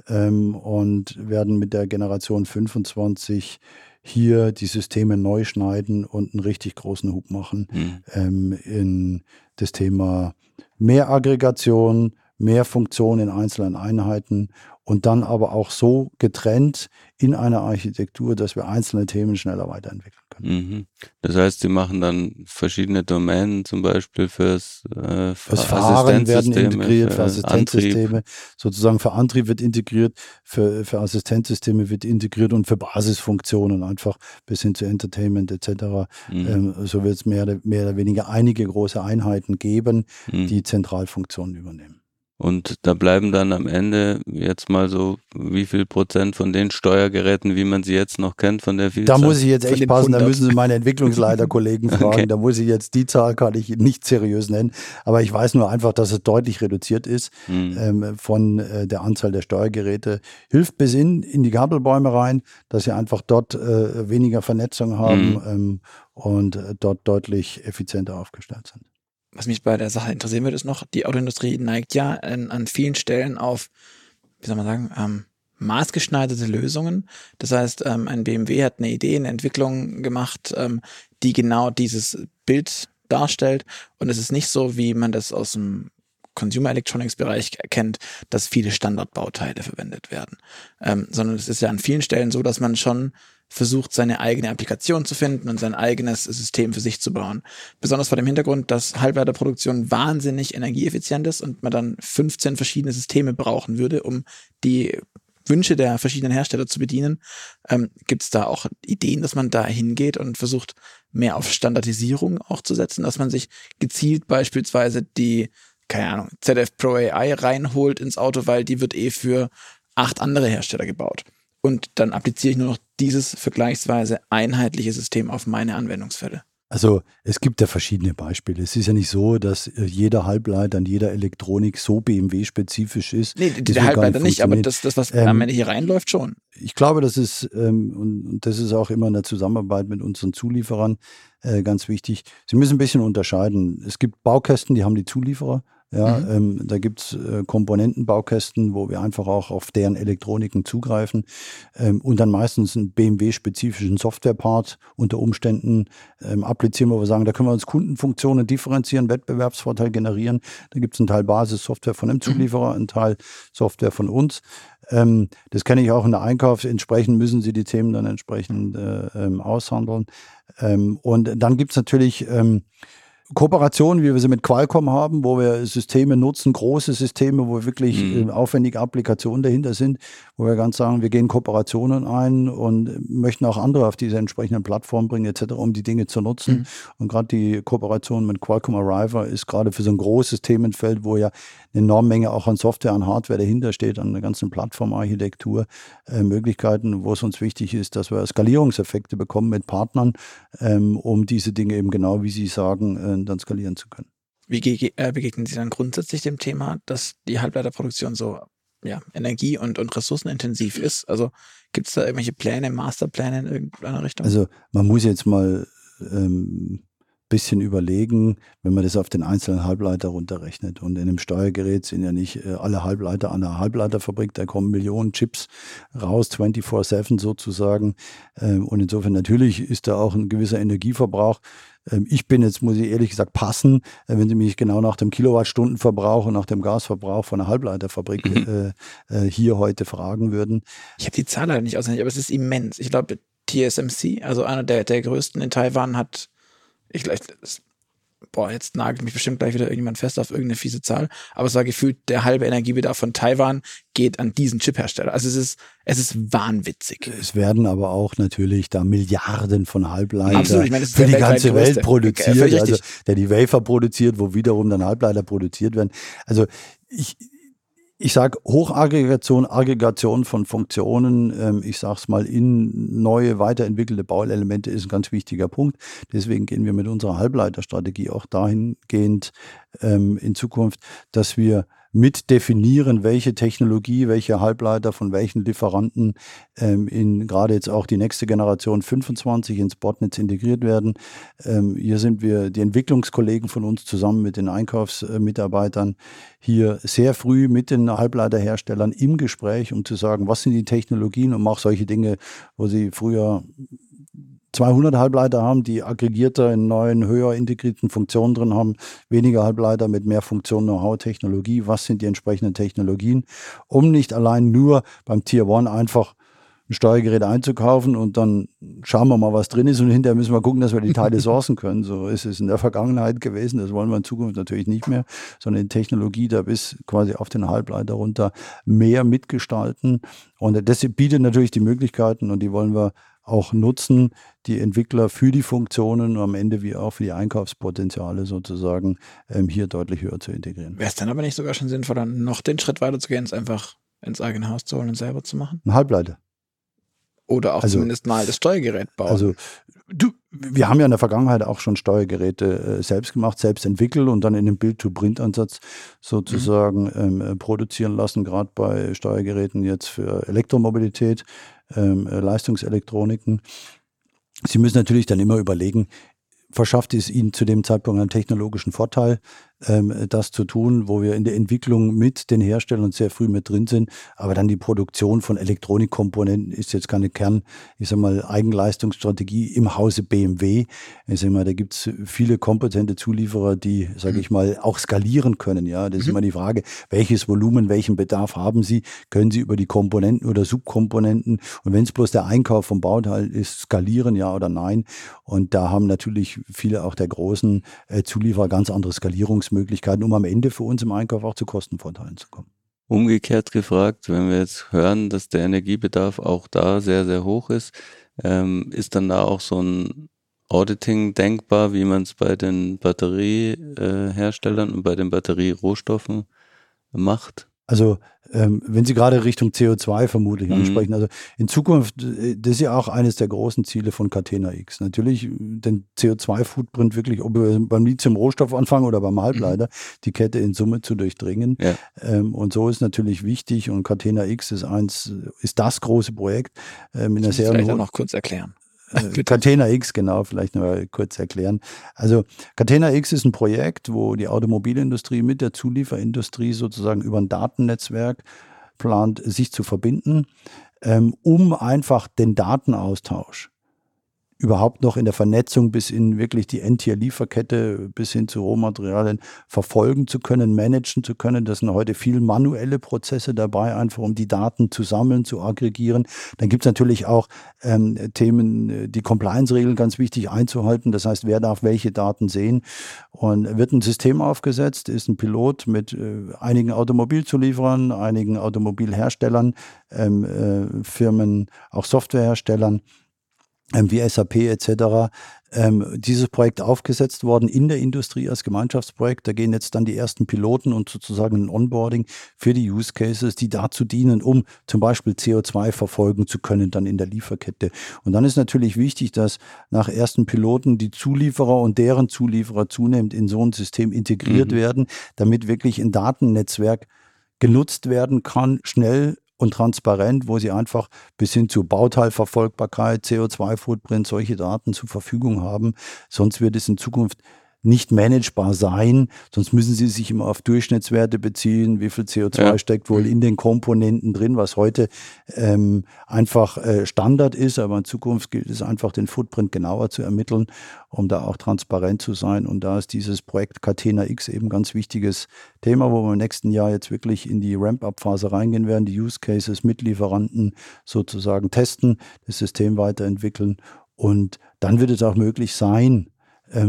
ähm, und werden mit der Generation 25 hier die Systeme neu schneiden und einen richtig großen Hub machen mhm. ähm, in das Thema mehr Aggregation, mehr Funktionen in einzelnen Einheiten und dann aber auch so getrennt in einer Architektur, dass wir einzelne Themen schneller weiterentwickeln können. Mhm. Das heißt, Sie machen dann verschiedene Domänen zum Beispiel fürs, äh, für das Fahren werden integriert, für, für Assistenzsysteme. Antrieb. Sozusagen für Antrieb wird integriert, für, für Assistenzsysteme wird integriert und für Basisfunktionen einfach bis hin zu Entertainment etc. Mhm. Ähm, so wird es mehr, mehr oder weniger einige große Einheiten geben, mhm. die Zentralfunktionen übernehmen. Und da bleiben dann am Ende jetzt mal so wie viel Prozent von den Steuergeräten, wie man sie jetzt noch kennt, von der Vielzahl? Da muss ich jetzt echt passen, da müssen Sie meine Entwicklungsleiterkollegen fragen. Okay. Da muss ich jetzt, die Zahl kann ich nicht seriös nennen, aber ich weiß nur einfach, dass es deutlich reduziert ist mhm. ähm, von äh, der Anzahl der Steuergeräte. Hilft bis in, in die Gabelbäume rein, dass Sie einfach dort äh, weniger Vernetzung haben mhm. ähm, und äh, dort deutlich effizienter aufgestellt sind was mich bei der Sache interessieren würde, ist noch, die Autoindustrie neigt ja an, an vielen Stellen auf, wie soll man sagen, ähm, maßgeschneiderte Lösungen. Das heißt, ähm, ein BMW hat eine Idee, eine Entwicklung gemacht, ähm, die genau dieses Bild darstellt. Und es ist nicht so, wie man das aus dem Consumer Electronics Bereich erkennt, dass viele Standardbauteile verwendet werden, ähm, sondern es ist ja an vielen Stellen so, dass man schon versucht, seine eigene Applikation zu finden und sein eigenes System für sich zu bauen. Besonders vor dem Hintergrund, dass Halbleiterproduktion wahnsinnig energieeffizient ist und man dann 15 verschiedene Systeme brauchen würde, um die Wünsche der verschiedenen Hersteller zu bedienen. Ähm, Gibt es da auch Ideen, dass man da hingeht und versucht, mehr auf Standardisierung auch zu setzen, dass man sich gezielt beispielsweise die, keine Ahnung, ZF Pro AI reinholt ins Auto, weil die wird eh für acht andere Hersteller gebaut und dann appliziere ich nur noch dieses vergleichsweise einheitliche System auf meine Anwendungsfälle. Also es gibt ja verschiedene Beispiele. Es ist ja nicht so, dass äh, jeder Halbleiter an jeder Elektronik so BMW-spezifisch ist. Nee, der Halbleiter nicht, aber das, das was ähm, am Ende hier reinläuft, schon. Ich glaube, das ist, ähm, und das ist auch immer in der Zusammenarbeit mit unseren Zulieferern äh, ganz wichtig. Sie müssen ein bisschen unterscheiden. Es gibt Baukästen, die haben die Zulieferer ja, mhm. ähm, da gibt's äh, Komponentenbaukästen, wo wir einfach auch auf deren Elektroniken zugreifen ähm, und dann meistens einen BMW-spezifischen Softwarepart unter Umständen ähm, applizieren, wo wir sagen, da können wir uns Kundenfunktionen differenzieren, Wettbewerbsvorteil generieren. Da gibt's einen Teil Basissoftware von einem mhm. Zulieferer, einen Teil Software von uns. Ähm, das kenne ich auch in der Einkauf. Entsprechend müssen Sie die Themen dann entsprechend äh, ähm, aushandeln. Ähm, und dann gibt's natürlich ähm, Kooperationen, wie wir sie mit Qualcomm haben, wo wir Systeme nutzen, große Systeme, wo wirklich mhm. Äh, aufwendige Applikationen dahinter sind, wo wir ganz sagen, wir gehen Kooperationen ein und möchten auch andere auf diese entsprechenden Plattformen bringen, etc., um die Dinge zu nutzen. Mhm. Und gerade die Kooperation mit Qualcomm Arriver ist gerade für so ein großes Themenfeld, wo ja eine enorme Menge auch an Software, an Hardware dahinter steht, an der ganzen Plattformarchitektur, äh, Möglichkeiten, wo es uns wichtig ist, dass wir Skalierungseffekte bekommen mit Partnern, ähm, um diese Dinge eben genau, wie Sie sagen, äh, dann skalieren zu können. wie äh, begegnen Sie dann grundsätzlich dem Thema, dass die Halbleiterproduktion so ja, energie- und, und ressourcenintensiv ist? Also gibt es da irgendwelche Pläne, Masterpläne in irgendeiner Richtung? Also man muss jetzt mal ähm, bisschen überlegen, wenn man das auf den einzelnen Halbleiter runterrechnet. Und in einem Steuergerät sind ja nicht äh, alle Halbleiter an der Halbleiterfabrik, da kommen Millionen Chips raus, 24-7 sozusagen. Ähm, und insofern natürlich ist da auch ein gewisser Energieverbrauch. Ähm, ich bin jetzt, muss ich ehrlich gesagt, passen, äh, wenn Sie mich genau nach dem Kilowattstundenverbrauch und nach dem Gasverbrauch von einer Halbleiterfabrik mhm. äh, hier heute fragen würden. Ich habe die Zahl leider nicht auswendig, aber es ist immens. Ich glaube, TSMC, also einer der, der größten in Taiwan, hat ich gleich, boah, jetzt nagelt mich bestimmt gleich wieder irgendjemand fest auf irgendeine fiese Zahl, aber es war gefühlt, der halbe Energiebedarf von Taiwan geht an diesen Chiphersteller. Also es ist, es ist wahnwitzig. Es werden aber auch natürlich da Milliarden von Halbleiter meine, für die ganze Welt produziert, also der die Wafer produziert, wo wiederum dann Halbleiter produziert werden. Also ich, ich sage Hochaggregation, Aggregation von Funktionen, ähm, ich sage es mal, in neue, weiterentwickelte Bauelemente ist ein ganz wichtiger Punkt. Deswegen gehen wir mit unserer Halbleiterstrategie auch dahingehend ähm, in Zukunft, dass wir mit definieren, welche Technologie, welche Halbleiter von welchen Lieferanten ähm, in gerade jetzt auch die nächste Generation 25 ins Botnetz integriert werden. Ähm, hier sind wir, die Entwicklungskollegen von uns zusammen mit den Einkaufsmitarbeitern hier sehr früh mit den Halbleiterherstellern im Gespräch, um zu sagen, was sind die Technologien, um auch solche Dinge, wo sie früher 200 Halbleiter haben, die aggregierter in neuen, höher integrierten Funktionen drin haben, weniger Halbleiter mit mehr Funktion, Know-how, Technologie. Was sind die entsprechenden Technologien, um nicht allein nur beim Tier One einfach ein Steuergerät einzukaufen und dann schauen wir mal, was drin ist und hinterher müssen wir gucken, dass wir die Teile sourcen können. So ist es in der Vergangenheit gewesen. Das wollen wir in Zukunft natürlich nicht mehr, sondern die Technologie da bis quasi auf den Halbleiter runter mehr mitgestalten. Und das bietet natürlich die Möglichkeiten und die wollen wir auch nutzen, die Entwickler für die Funktionen und am Ende wie auch für die Einkaufspotenziale sozusagen ähm, hier deutlich höher zu integrieren. Wäre es dann aber nicht sogar schon sinnvoller, noch den Schritt weiter zu gehen, es einfach ins eigene Haus zu holen und selber zu machen? Ein Halbleiter. Oder auch also, zumindest mal das Steuergerät bauen. Also du, wir haben ja in der Vergangenheit auch schon Steuergeräte äh, selbst gemacht, selbst entwickelt und dann in einem Build-to-Print-Ansatz sozusagen mhm. ähm, äh, produzieren lassen, gerade bei Steuergeräten jetzt für Elektromobilität ähm, äh, Leistungselektroniken. Sie müssen natürlich dann immer überlegen, verschafft es Ihnen zu dem Zeitpunkt einen technologischen Vorteil? Ähm, das zu tun, wo wir in der Entwicklung mit den Herstellern sehr früh mit drin sind. Aber dann die Produktion von Elektronikkomponenten ist jetzt keine Kern, ich sag mal, Eigenleistungsstrategie im Hause BMW. Ich sag mal, da gibt's viele kompetente Zulieferer, die, sage mhm. ich mal, auch skalieren können. Ja, das ist mhm. immer die Frage, welches Volumen, welchen Bedarf haben Sie? Können Sie über die Komponenten oder Subkomponenten und wenn es bloß der Einkauf vom Bauteil ist, skalieren, ja oder nein? Und da haben natürlich viele auch der großen äh, Zulieferer ganz andere Skalierungs Möglichkeiten, um am Ende für uns im Einkauf auch zu Kostenvorteilen zu kommen. Umgekehrt gefragt, wenn wir jetzt hören, dass der Energiebedarf auch da sehr, sehr hoch ist, ähm, ist dann da auch so ein Auditing denkbar, wie man es bei den Batterieherstellern und bei den Batterierohstoffen macht? Also ähm, wenn Sie gerade Richtung CO2 vermutlich mhm. ansprechen, also in Zukunft, äh, das ist ja auch eines der großen Ziele von Catena X. Natürlich den CO2-Footprint wirklich, ob wir beim Lithium-Rohstoff anfangen oder beim Halbleiter, mhm. die Kette in Summe zu durchdringen. Ja. Ähm, und so ist natürlich wichtig und Catena X ist eins, ist das große Projekt äh, mit einer sehr Vielleicht auch noch kurz erklären. Äh, Catena X, genau, vielleicht noch kurz erklären. Also Catena X ist ein Projekt, wo die Automobilindustrie mit der Zulieferindustrie sozusagen über ein Datennetzwerk plant, sich zu verbinden, ähm, um einfach den Datenaustausch überhaupt noch in der Vernetzung bis in wirklich die Endtier-Lieferkette bis hin zu Rohmaterialien verfolgen zu können, managen zu können. Das sind heute viel manuelle Prozesse dabei, einfach um die Daten zu sammeln, zu aggregieren. Dann gibt es natürlich auch ähm, Themen, die Compliance-Regeln ganz wichtig einzuhalten. Das heißt, wer darf welche Daten sehen? Und wird ein System aufgesetzt, ist ein Pilot mit äh, einigen Automobilzulieferern, einigen Automobilherstellern, ähm, äh, Firmen, auch Softwareherstellern wie SAP etc., ähm, dieses Projekt aufgesetzt worden in der Industrie als Gemeinschaftsprojekt. Da gehen jetzt dann die ersten Piloten und sozusagen ein Onboarding für die Use Cases, die dazu dienen, um zum Beispiel CO2 verfolgen zu können, dann in der Lieferkette. Und dann ist natürlich wichtig, dass nach ersten Piloten die Zulieferer und deren Zulieferer zunehmend in so ein System integriert mhm. werden, damit wirklich ein Datennetzwerk genutzt werden kann, schnell und transparent, wo sie einfach bis hin zu Bauteilverfolgbarkeit, CO2-Footprint, solche Daten zur Verfügung haben. Sonst wird es in Zukunft nicht managebar sein, sonst müssen sie sich immer auf Durchschnittswerte beziehen, wie viel CO2 ja. steckt wohl in den Komponenten drin, was heute ähm, einfach äh, Standard ist, aber in Zukunft gilt es einfach, den Footprint genauer zu ermitteln, um da auch transparent zu sein. Und da ist dieses Projekt Catena X eben ganz wichtiges Thema, wo wir im nächsten Jahr jetzt wirklich in die Ramp-up-Phase reingehen werden, die Use Cases mit Lieferanten sozusagen testen, das System weiterentwickeln und dann wird es auch möglich sein,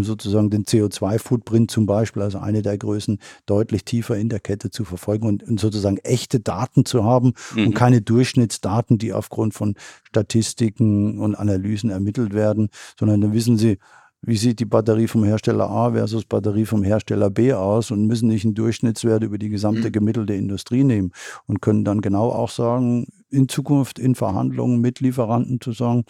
sozusagen den CO2-Footprint zum Beispiel, also eine der Größen, deutlich tiefer in der Kette zu verfolgen und, und sozusagen echte Daten zu haben mhm. und keine Durchschnittsdaten, die aufgrund von Statistiken und Analysen ermittelt werden, sondern dann wissen Sie, wie sieht die Batterie vom Hersteller A versus Batterie vom Hersteller B aus und müssen nicht einen Durchschnittswert über die gesamte mhm. gemittelte Industrie nehmen und können dann genau auch sagen, in Zukunft in Verhandlungen mit Lieferanten zu sagen,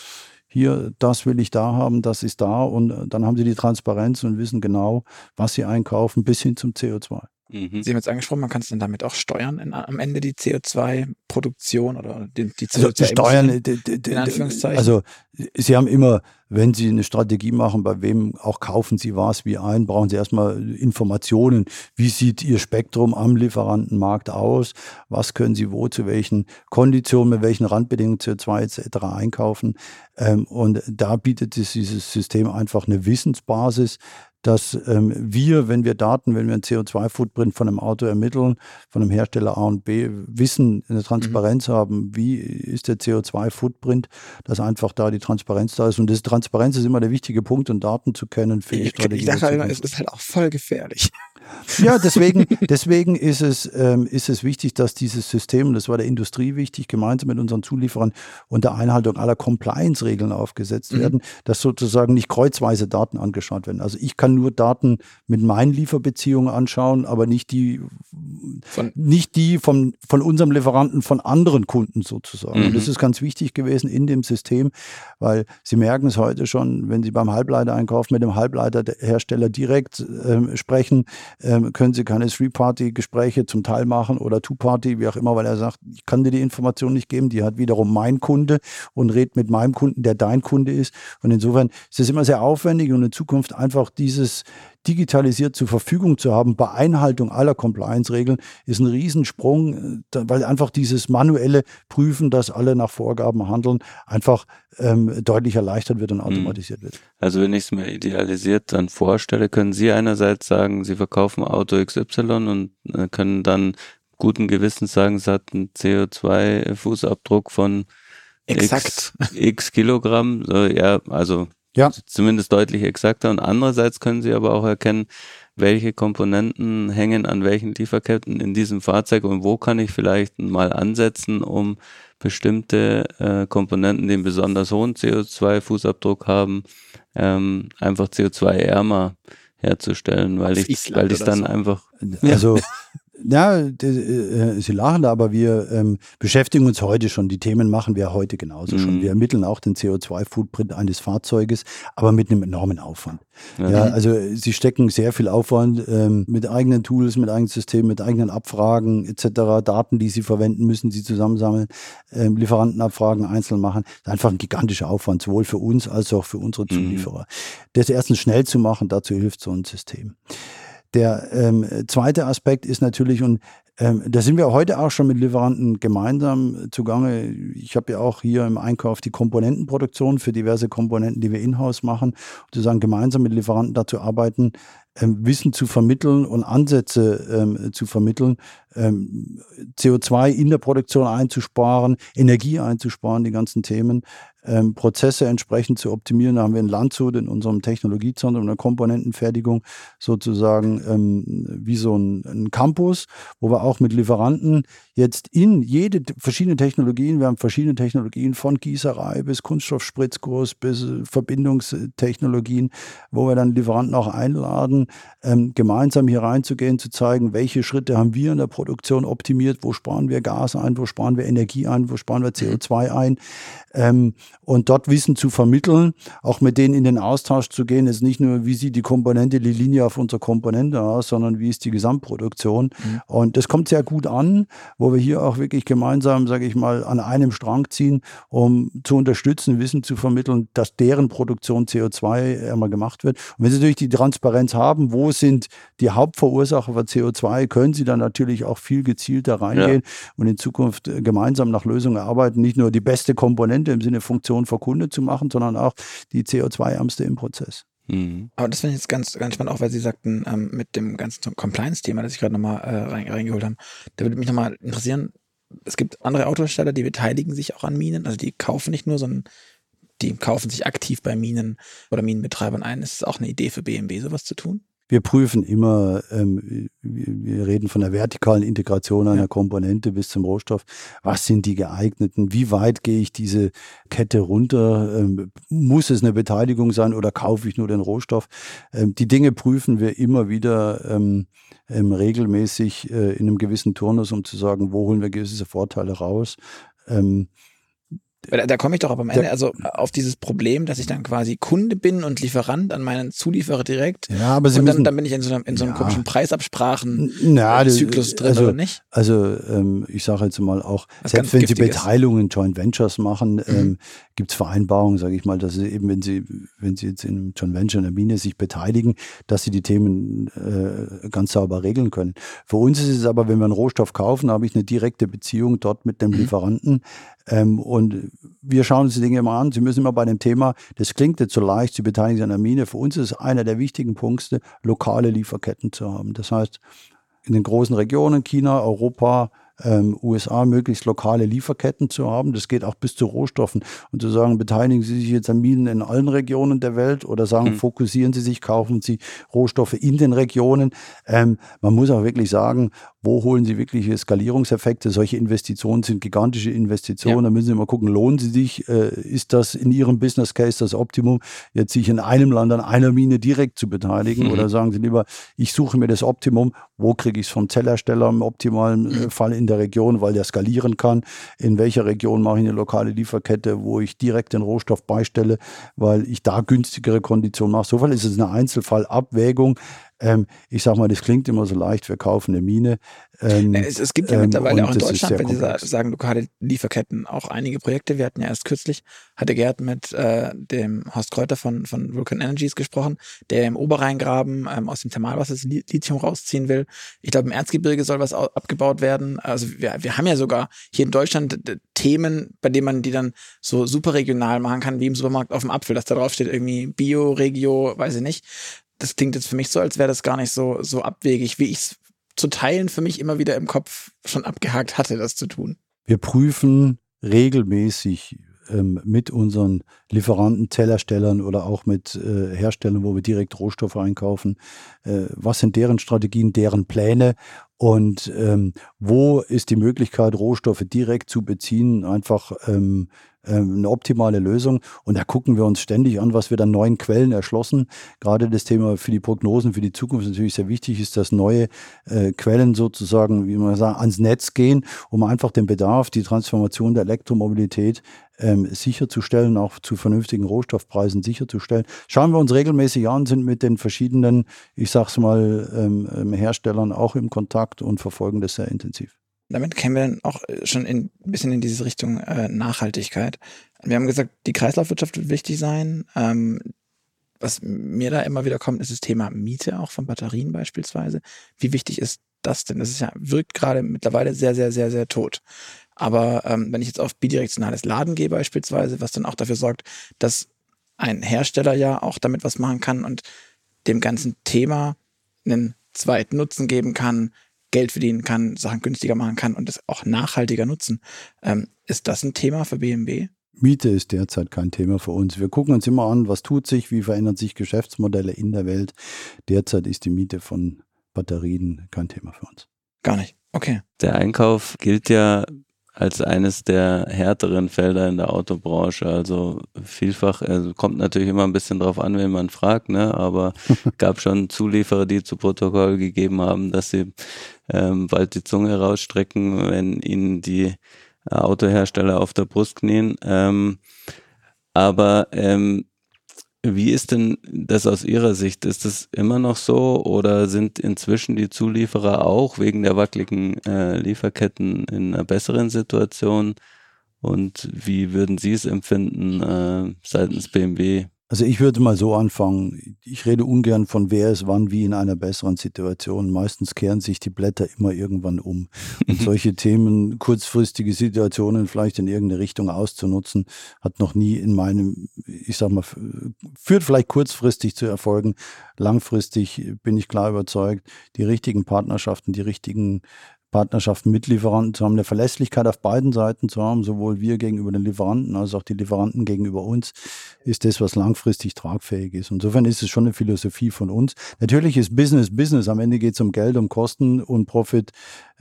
hier, das will ich da haben, das ist da und äh, dann haben sie die Transparenz und wissen genau, was sie einkaufen, bis hin zum CO2. Mhm. Sie haben jetzt angesprochen, man kann es dann damit auch steuern, in, am Ende die CO2-Produktion oder die, die CO2 also steuern, in Anführungszeichen. Also Sie haben immer, wenn Sie eine Strategie machen, bei wem auch kaufen Sie was wie ein, brauchen Sie erstmal Informationen. Wie sieht Ihr Spektrum am Lieferantenmarkt aus? Was können Sie wo, zu welchen Konditionen, mit welchen Randbedingungen CO2 etc. einkaufen? Ähm, und da bietet dieses System einfach eine Wissensbasis, dass ähm, wir, wenn wir Daten, wenn wir einen CO2-Footprint von einem Auto ermitteln, von einem Hersteller A und B, wissen, eine Transparenz mhm. haben, wie ist der CO2-Footprint, dass einfach da die Transparenz da ist. Und diese Transparenz ist immer der wichtige Punkt, um Daten zu kennen für die ich, Strategie. Ich dachte halt immer, es ist halt auch voll gefährlich. Ja, deswegen, deswegen ist, es, ähm, ist es wichtig, dass dieses System, das war der Industrie wichtig, gemeinsam mit unseren Zulieferern unter Einhaltung aller Compliance-Regeln aufgesetzt mhm. werden, dass sozusagen nicht kreuzweise Daten angeschaut werden. Also ich kann nur Daten mit meinen Lieferbeziehungen anschauen, aber nicht die, von, nicht die von, von unserem Lieferanten von anderen Kunden sozusagen. Mhm. Und das ist ganz wichtig gewesen in dem System, weil Sie merken es heute schon, wenn Sie beim Halbleitereinkauf mit dem Halbleiterhersteller direkt ähm, sprechen, ähm, können Sie keine Three-Party-Gespräche zum Teil machen oder Two-Party, wie auch immer, weil er sagt, ich kann dir die Information nicht geben, die hat wiederum mein Kunde und redet mit meinem Kunden, der dein Kunde ist. Und insofern ist es immer sehr aufwendig und in Zukunft einfach dieses, digitalisiert zur Verfügung zu haben bei Einhaltung aller Compliance-Regeln ist ein Riesensprung, äh, weil einfach dieses manuelle Prüfen, dass alle nach Vorgaben handeln, einfach ähm, deutlich erleichtert wird und mhm. automatisiert wird. Also wenn ich es mir idealisiert dann vorstelle, können Sie einerseits sagen, Sie verkaufen Auto XY und äh, können dann guten Gewissens sagen, es hat einen CO2-Fußabdruck von Exakt. X, X Kilogramm. So, ja, also ja. Zumindest deutlich exakter. Und andererseits können Sie aber auch erkennen, welche Komponenten hängen an welchen Lieferketten in diesem Fahrzeug und wo kann ich vielleicht mal ansetzen, um bestimmte äh, Komponenten, die einen besonders hohen CO2-Fußabdruck haben, ähm, einfach CO2-ärmer herzustellen, weil ich, weil ich dann so. einfach. Also ja, äh, Sie lachen da, aber wir ähm, beschäftigen uns heute schon. Die Themen machen wir heute genauso mhm. schon. Wir ermitteln auch den CO2-Footprint eines Fahrzeuges, aber mit einem enormen Aufwand. Mhm. Ja, also Sie stecken sehr viel Aufwand ähm, mit eigenen Tools, mit eigenen Systemen, mit eigenen Abfragen etc. Daten, die Sie verwenden, müssen Sie zusammensammeln, ähm, Lieferantenabfragen einzeln machen. Das ist einfach ein gigantischer Aufwand, sowohl für uns als auch für unsere mhm. Zulieferer. Mhm. Das erstens schnell zu machen, dazu hilft so ein System. Der ähm, zweite Aspekt ist natürlich, und ähm, da sind wir heute auch schon mit Lieferanten gemeinsam zugange. Ich habe ja auch hier im Einkauf die Komponentenproduktion für diverse Komponenten, die wir in-house machen, sozusagen gemeinsam mit Lieferanten dazu arbeiten, ähm, Wissen zu vermitteln und Ansätze ähm, zu vermitteln, ähm, CO2 in der Produktion einzusparen, Energie einzusparen, die ganzen Themen, ähm, Prozesse entsprechend zu optimieren. Da haben wir in Landshut in unserem Technologiezentrum der Komponentenfertigung sozusagen ähm, wie so ein, ein Campus, wo wir auch mit Lieferanten jetzt in jede verschiedene Technologien, wir haben verschiedene Technologien von Gießerei bis Kunststoffspritzkurs bis Verbindungstechnologien, wo wir dann Lieferanten auch einladen, ähm, gemeinsam hier reinzugehen, zu zeigen, welche Schritte haben wir in der Produktion optimiert, wo sparen wir Gas ein, wo sparen wir Energie ein, wo sparen wir CO2 ein ähm, und dort Wissen zu vermitteln, auch mit denen in den Austausch zu gehen, ist nicht nur, wie sieht die Komponente, die Linie auf unserer Komponente aus, sondern wie ist die Gesamtproduktion. Mhm. Und das kommt sehr gut an, wo wir hier auch wirklich gemeinsam, sage ich mal, an einem Strang ziehen, um zu unterstützen, Wissen zu vermitteln, dass deren Produktion CO2 einmal gemacht wird. Und wenn Sie natürlich die Transparenz haben, wo sind die Hauptverursacher für CO2, können Sie dann natürlich auch viel gezielter reingehen ja. und in Zukunft äh, gemeinsam nach Lösungen arbeiten, nicht nur die beste Komponente im Sinne Funktion für Kunde zu machen, sondern auch die CO2-ärmste im Prozess. Mhm. Aber das finde ich jetzt ganz, ganz spannend, auch weil Sie sagten, ähm, mit dem ganzen Compliance-Thema, das ich gerade nochmal äh, rein, reingeholt habe, da würde mich nochmal interessieren, es gibt andere Autohersteller, die beteiligen sich auch an Minen, also die kaufen nicht nur, sondern die kaufen sich aktiv bei Minen oder Minenbetreibern ein. Ist es auch eine Idee für BMW, sowas zu tun? Wir prüfen immer, ähm, wir reden von der vertikalen Integration einer ja. Komponente bis zum Rohstoff. Was sind die geeigneten? Wie weit gehe ich diese Kette runter? Ähm, muss es eine Beteiligung sein oder kaufe ich nur den Rohstoff? Ähm, die Dinge prüfen wir immer wieder ähm, ähm, regelmäßig äh, in einem gewissen Turnus, um zu sagen, wo holen wir gewisse Vorteile raus. Da, da komme ich doch aber am Ende da, also auf dieses Problem, dass ich dann quasi Kunde bin und Lieferant an meinen Zulieferer direkt. Ja, aber Sie und dann, müssen, dann bin ich in so, einem, in so einem ja, komischen Preisabsprachen-Zyklus drin, also, oder nicht? Also ähm, ich sage jetzt mal auch, Was selbst wenn Sie Beteiligungen, Joint Ventures machen, mhm. ähm, gibt es Vereinbarungen, sage ich mal, dass Sie eben, wenn Sie, wenn Sie jetzt in einem Joint Venture in der Mine sich beteiligen, dass Sie die Themen äh, ganz sauber regeln können. Für uns ist es aber, wenn wir einen Rohstoff kaufen, habe ich eine direkte Beziehung dort mit dem mhm. Lieferanten. Ähm, und wir schauen uns die Dinge immer an. Sie müssen immer bei dem Thema, das klingt jetzt so leicht, Sie beteiligen sich an der Mine. Für uns ist einer der wichtigen Punkte, lokale Lieferketten zu haben. Das heißt, in den großen Regionen, China, Europa, ähm, USA möglichst lokale Lieferketten zu haben. Das geht auch bis zu Rohstoffen. Und zu sagen, beteiligen Sie sich jetzt an Minen in allen Regionen der Welt oder sagen, mhm. fokussieren Sie sich, kaufen Sie Rohstoffe in den Regionen. Ähm, man muss auch wirklich sagen, wo holen Sie wirkliche Skalierungseffekte? Solche Investitionen sind gigantische Investitionen. Ja. Da müssen Sie mal gucken, lohnen sie sich? Äh, ist das in Ihrem Business Case das Optimum, jetzt sich in einem Land an einer Mine direkt zu beteiligen? Mhm. Oder sagen Sie lieber, ich suche mir das Optimum, wo kriege ich es vom Zellersteller im optimalen mhm. Fall in der Region, weil der skalieren kann? In welcher Region mache ich eine lokale Lieferkette, wo ich direkt den Rohstoff beistelle, weil ich da günstigere Konditionen mache? So ist es eine Einzelfallabwägung. Ähm, ich sage mal, das klingt immer so leicht, wir kaufen eine Mine. Ähm, es, es, gibt ja mittlerweile ähm, auch in Deutschland, wenn komplex. Sie sagen, lokale Lieferketten, auch einige Projekte. Wir hatten ja erst kürzlich, hatte Gerd mit äh, dem Horst Kräuter von, von Vulcan Energies gesprochen, der im Oberrheingraben ähm, aus dem Thermalwasser das Lithium rausziehen will. Ich glaube, im Erzgebirge soll was abgebaut werden. Also wir, wir haben ja sogar hier in Deutschland Themen, bei denen man die dann so super regional machen kann, wie im Supermarkt auf dem Apfel, dass da drauf steht irgendwie Bio, Regio, weiß ich nicht das klingt jetzt für mich so, als wäre das gar nicht so, so abwegig, wie ich es zu teilen für mich immer wieder im Kopf schon abgehakt hatte, das zu tun. Wir prüfen regelmäßig ähm, mit unseren Lieferanten, Tellerstellern oder auch mit äh, Herstellern, wo wir direkt Rohstoffe einkaufen, äh, was sind deren Strategien, deren Pläne und ähm, wo ist die Möglichkeit, Rohstoffe direkt zu beziehen, einfach ähm, eine optimale Lösung. Und da gucken wir uns ständig an, was wir dann neuen Quellen erschlossen. Gerade das Thema für die Prognosen für die Zukunft natürlich sehr wichtig ist, dass neue äh, Quellen sozusagen, wie man sagt, ans Netz gehen, um einfach den Bedarf, die Transformation der Elektromobilität ähm, sicherzustellen, auch zu vernünftigen Rohstoffpreisen sicherzustellen. Schauen wir uns regelmäßig an, sind mit den verschiedenen, ich sag's mal, ähm, ähm Herstellern auch im Kontakt und verfolgen das sehr intensiv damit kämen wir dann auch äh, schon ein bisschen in diese Richtung äh, Nachhaltigkeit. Wir haben gesagt, die Kreislaufwirtschaft wird wichtig sein. Ähm, was mir da immer wieder kommt, ist das Thema Miete auch von Batterien beispielsweise. Wie wichtig ist das denn? Das ist ja, wirkt gerade mittlerweile sehr, sehr, sehr, sehr tot. Aber ähm, wenn ich jetzt auf bidirektionales Laden gehe beispielsweise, was dann auch dafür sorgt, dass ein Hersteller ja auch damit was machen kann und dem ganzen Thema einen zweiten Nutzen geben kann, Geld verdienen kann, Sachen günstiger machen kann und das auch nachhaltiger nutzen. Ähm, ist das ein Thema für BMW? Miete ist derzeit kein Thema für uns. Wir gucken uns immer an, was tut sich, wie verändern sich Geschäftsmodelle in der Welt. Derzeit ist die Miete von Batterien kein Thema für uns. Gar nicht. Okay. Der Einkauf gilt ja als eines der härteren Felder in der Autobranche. Also vielfach, also kommt natürlich immer ein bisschen drauf an, wenn man fragt, ne? aber gab schon Zulieferer, die zu Protokoll gegeben haben, dass sie ähm, bald die Zunge rausstrecken, wenn ihnen die Autohersteller auf der Brust knien. Ähm, aber ähm, wie ist denn das aus Ihrer Sicht? Ist das immer noch so oder sind inzwischen die Zulieferer auch wegen der wackeligen äh, Lieferketten in einer besseren Situation? Und wie würden Sie es empfinden äh, seitens BMW? Also ich würde mal so anfangen. Ich rede ungern von wer ist wann wie in einer besseren Situation. Meistens kehren sich die Blätter immer irgendwann um. Und solche Themen, kurzfristige Situationen vielleicht in irgendeine Richtung auszunutzen, hat noch nie in meinem, ich sag mal, führt vielleicht kurzfristig zu Erfolgen. Langfristig bin ich klar überzeugt, die richtigen Partnerschaften, die richtigen Partnerschaften mit Lieferanten zu haben, eine Verlässlichkeit auf beiden Seiten zu haben, sowohl wir gegenüber den Lieferanten als auch die Lieferanten gegenüber uns, ist das, was langfristig tragfähig ist. Insofern ist es schon eine Philosophie von uns. Natürlich ist Business Business. Am Ende geht es um Geld, um Kosten und Profit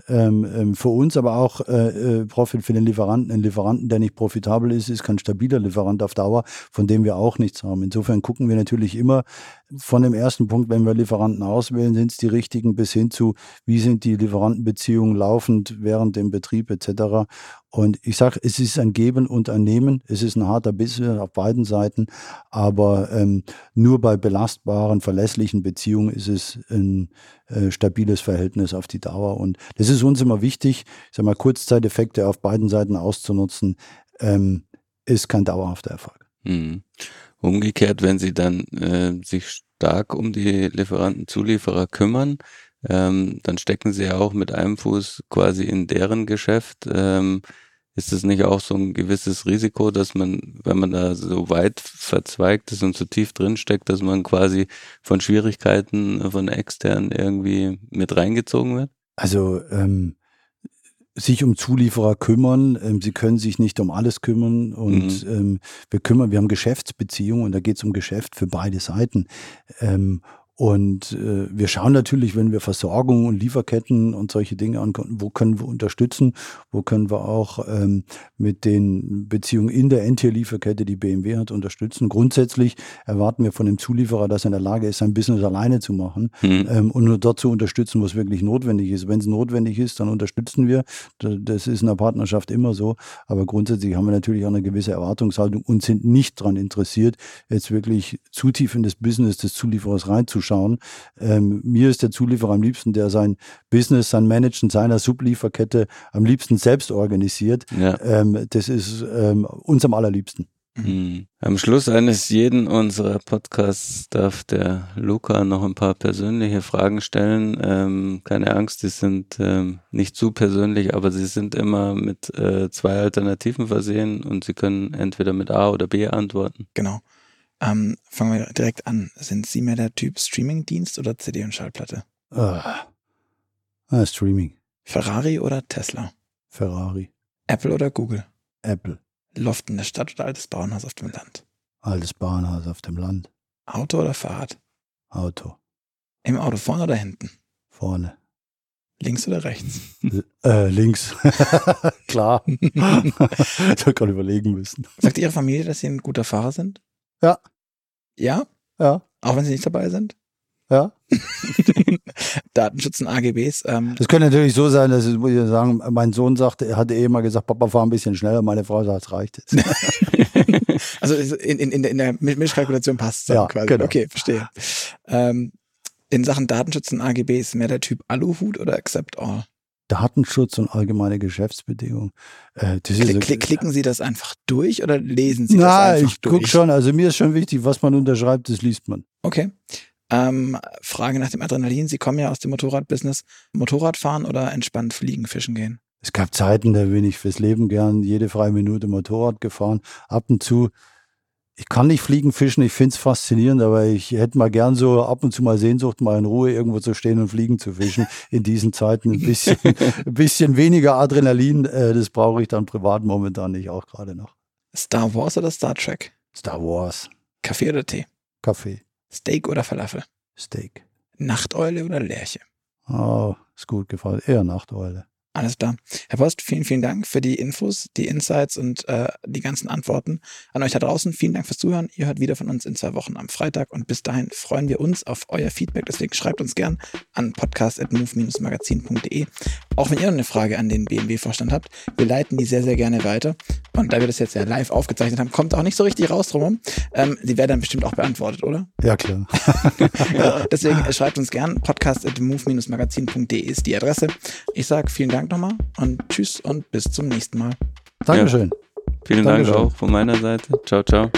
ähm, ähm, für uns, aber auch äh, äh, Profit für den Lieferanten. Ein Lieferanten, der nicht profitabel ist, ist kein stabiler Lieferant auf Dauer, von dem wir auch nichts haben. Insofern gucken wir natürlich immer von dem ersten Punkt, wenn wir Lieferanten auswählen, sind es die richtigen bis hin zu, wie sind die Lieferantenbeziehungen laufend während dem Betrieb etc. Und ich sage, es ist ein Geben und ein Nehmen. Es ist ein harter Business auf beiden Seiten, aber ähm, nur bei belastbaren, verlässlichen Beziehungen ist es ein äh, stabiles Verhältnis auf die Dauer. Und das ist uns immer wichtig, ich sag mal, Kurzzeiteffekte auf beiden Seiten auszunutzen, ähm, ist kein dauerhafter Erfolg. Mhm. Umgekehrt, wenn Sie dann äh, sich stark um die Lieferanten, Zulieferer kümmern, ähm, dann stecken sie ja auch mit einem Fuß quasi in deren Geschäft. Ähm, ist es nicht auch so ein gewisses Risiko, dass man, wenn man da so weit verzweigt ist und so tief drin steckt, dass man quasi von Schwierigkeiten von extern irgendwie mit reingezogen wird? Also ähm, sich um Zulieferer kümmern. Ähm, sie können sich nicht um alles kümmern und mhm. ähm, wir kümmern, wir haben Geschäftsbeziehungen und da geht es um Geschäft für beide Seiten. Ähm, und äh, wir schauen natürlich, wenn wir Versorgung und Lieferketten und solche Dinge angucken, wo können wir unterstützen, wo können wir auch ähm, mit den Beziehungen in der Endtier-Lieferkette, die BMW hat, unterstützen. Grundsätzlich erwarten wir von dem Zulieferer, dass er in der Lage ist, sein Business alleine zu machen mhm. ähm, und nur dort zu unterstützen, wo es wirklich notwendig ist. Wenn es notwendig ist, dann unterstützen wir. Das ist in der Partnerschaft immer so. Aber grundsätzlich haben wir natürlich auch eine gewisse Erwartungshaltung und sind nicht daran interessiert, jetzt wirklich zu tief in das Business des Zulieferers reinzuschauen schauen. Ähm, mir ist der Zulieferer am liebsten, der sein Business, sein Managen seiner Sublieferkette am liebsten selbst organisiert. Ja. Ähm, das ist ähm, uns am allerliebsten. Mhm. Am Schluss eines jeden unserer Podcasts darf der Luca noch ein paar persönliche Fragen stellen. Ähm, keine Angst, die sind ähm, nicht zu persönlich, aber sie sind immer mit äh, zwei Alternativen versehen und sie können entweder mit A oder B antworten. Genau. Ähm, fangen wir direkt an. Sind Sie mehr der Typ Streamingdienst oder CD und Schallplatte? Ah, ah, Streaming. Ferrari oder Tesla? Ferrari. Apple oder Google? Apple. Loft in der Stadt oder altes Bauernhaus auf dem Land? Altes Bauernhaus auf dem Land. Auto oder Fahrrad? Auto. Im Auto vorne oder hinten? Vorne. Links oder rechts? Äh, links. Klar. ich habe gerade überlegen müssen. Sagt Ihre Familie, dass Sie ein guter Fahrer sind? Ja. Ja? Ja. Auch wenn sie nicht dabei sind? Ja. Datenschutz und AGBs. Ähm. Das könnte natürlich so sein, dass, muss ich sagen, mein Sohn sagte, er hatte eh mal gesagt, Papa, fahr ein bisschen schneller. Meine Frau sagt, es reicht jetzt. also in, in, in der Mischkalkulation passt es ja, quasi. Genau. Okay, verstehe. Ähm, in Sachen Datenschutz und AGBs mehr der Typ Aluhut oder Accept All? Datenschutz und allgemeine Geschäftsbedingungen. Äh, Klick, klick, klicken Sie das einfach durch oder lesen Sie das na, einfach ich gucke schon. Also mir ist schon wichtig, was man unterschreibt, das liest man. Okay. Ähm, Frage nach dem Adrenalin. Sie kommen ja aus dem Motorradbusiness. Motorradfahren oder entspannt fliegen, fischen gehen? Es gab Zeiten, da bin ich fürs Leben gern jede freie Minute Motorrad gefahren. Ab und zu ich kann nicht fliegen, fischen, ich finde es faszinierend, aber ich hätte mal gern so ab und zu mal Sehnsucht, mal in Ruhe irgendwo zu stehen und fliegen zu fischen. In diesen Zeiten ein bisschen, ein bisschen weniger Adrenalin, äh, das brauche ich dann privat momentan nicht, auch gerade noch. Star Wars oder Star Trek? Star Wars. Kaffee oder Tee? Kaffee. Steak oder Falafel? Steak. Nachteule oder Lerche? Oh, ist gut gefallen. Eher Nachteule. Alles klar. Herr Post, vielen, vielen Dank für die Infos, die Insights und äh, die ganzen Antworten. An euch da draußen, vielen Dank fürs Zuhören. Ihr hört wieder von uns in zwei Wochen am Freitag und bis dahin freuen wir uns auf euer Feedback. Deswegen schreibt uns gern an podcast.move-magazin.de. Auch wenn ihr noch eine Frage an den BMW-Vorstand habt, wir leiten die sehr, sehr gerne weiter. Und da wir das jetzt ja live aufgezeichnet haben, kommt auch nicht so richtig raus drumherum. Ähm, die werden dann bestimmt auch beantwortet, oder? Ja, klar. ja, deswegen äh, schreibt uns gern. Podcast.move-magazin.de ist die Adresse. Ich sage vielen Dank nochmal und tschüss und bis zum nächsten Mal. Dankeschön. Vielen Dankeschön. Dank auch von meiner Seite. Ciao, ciao.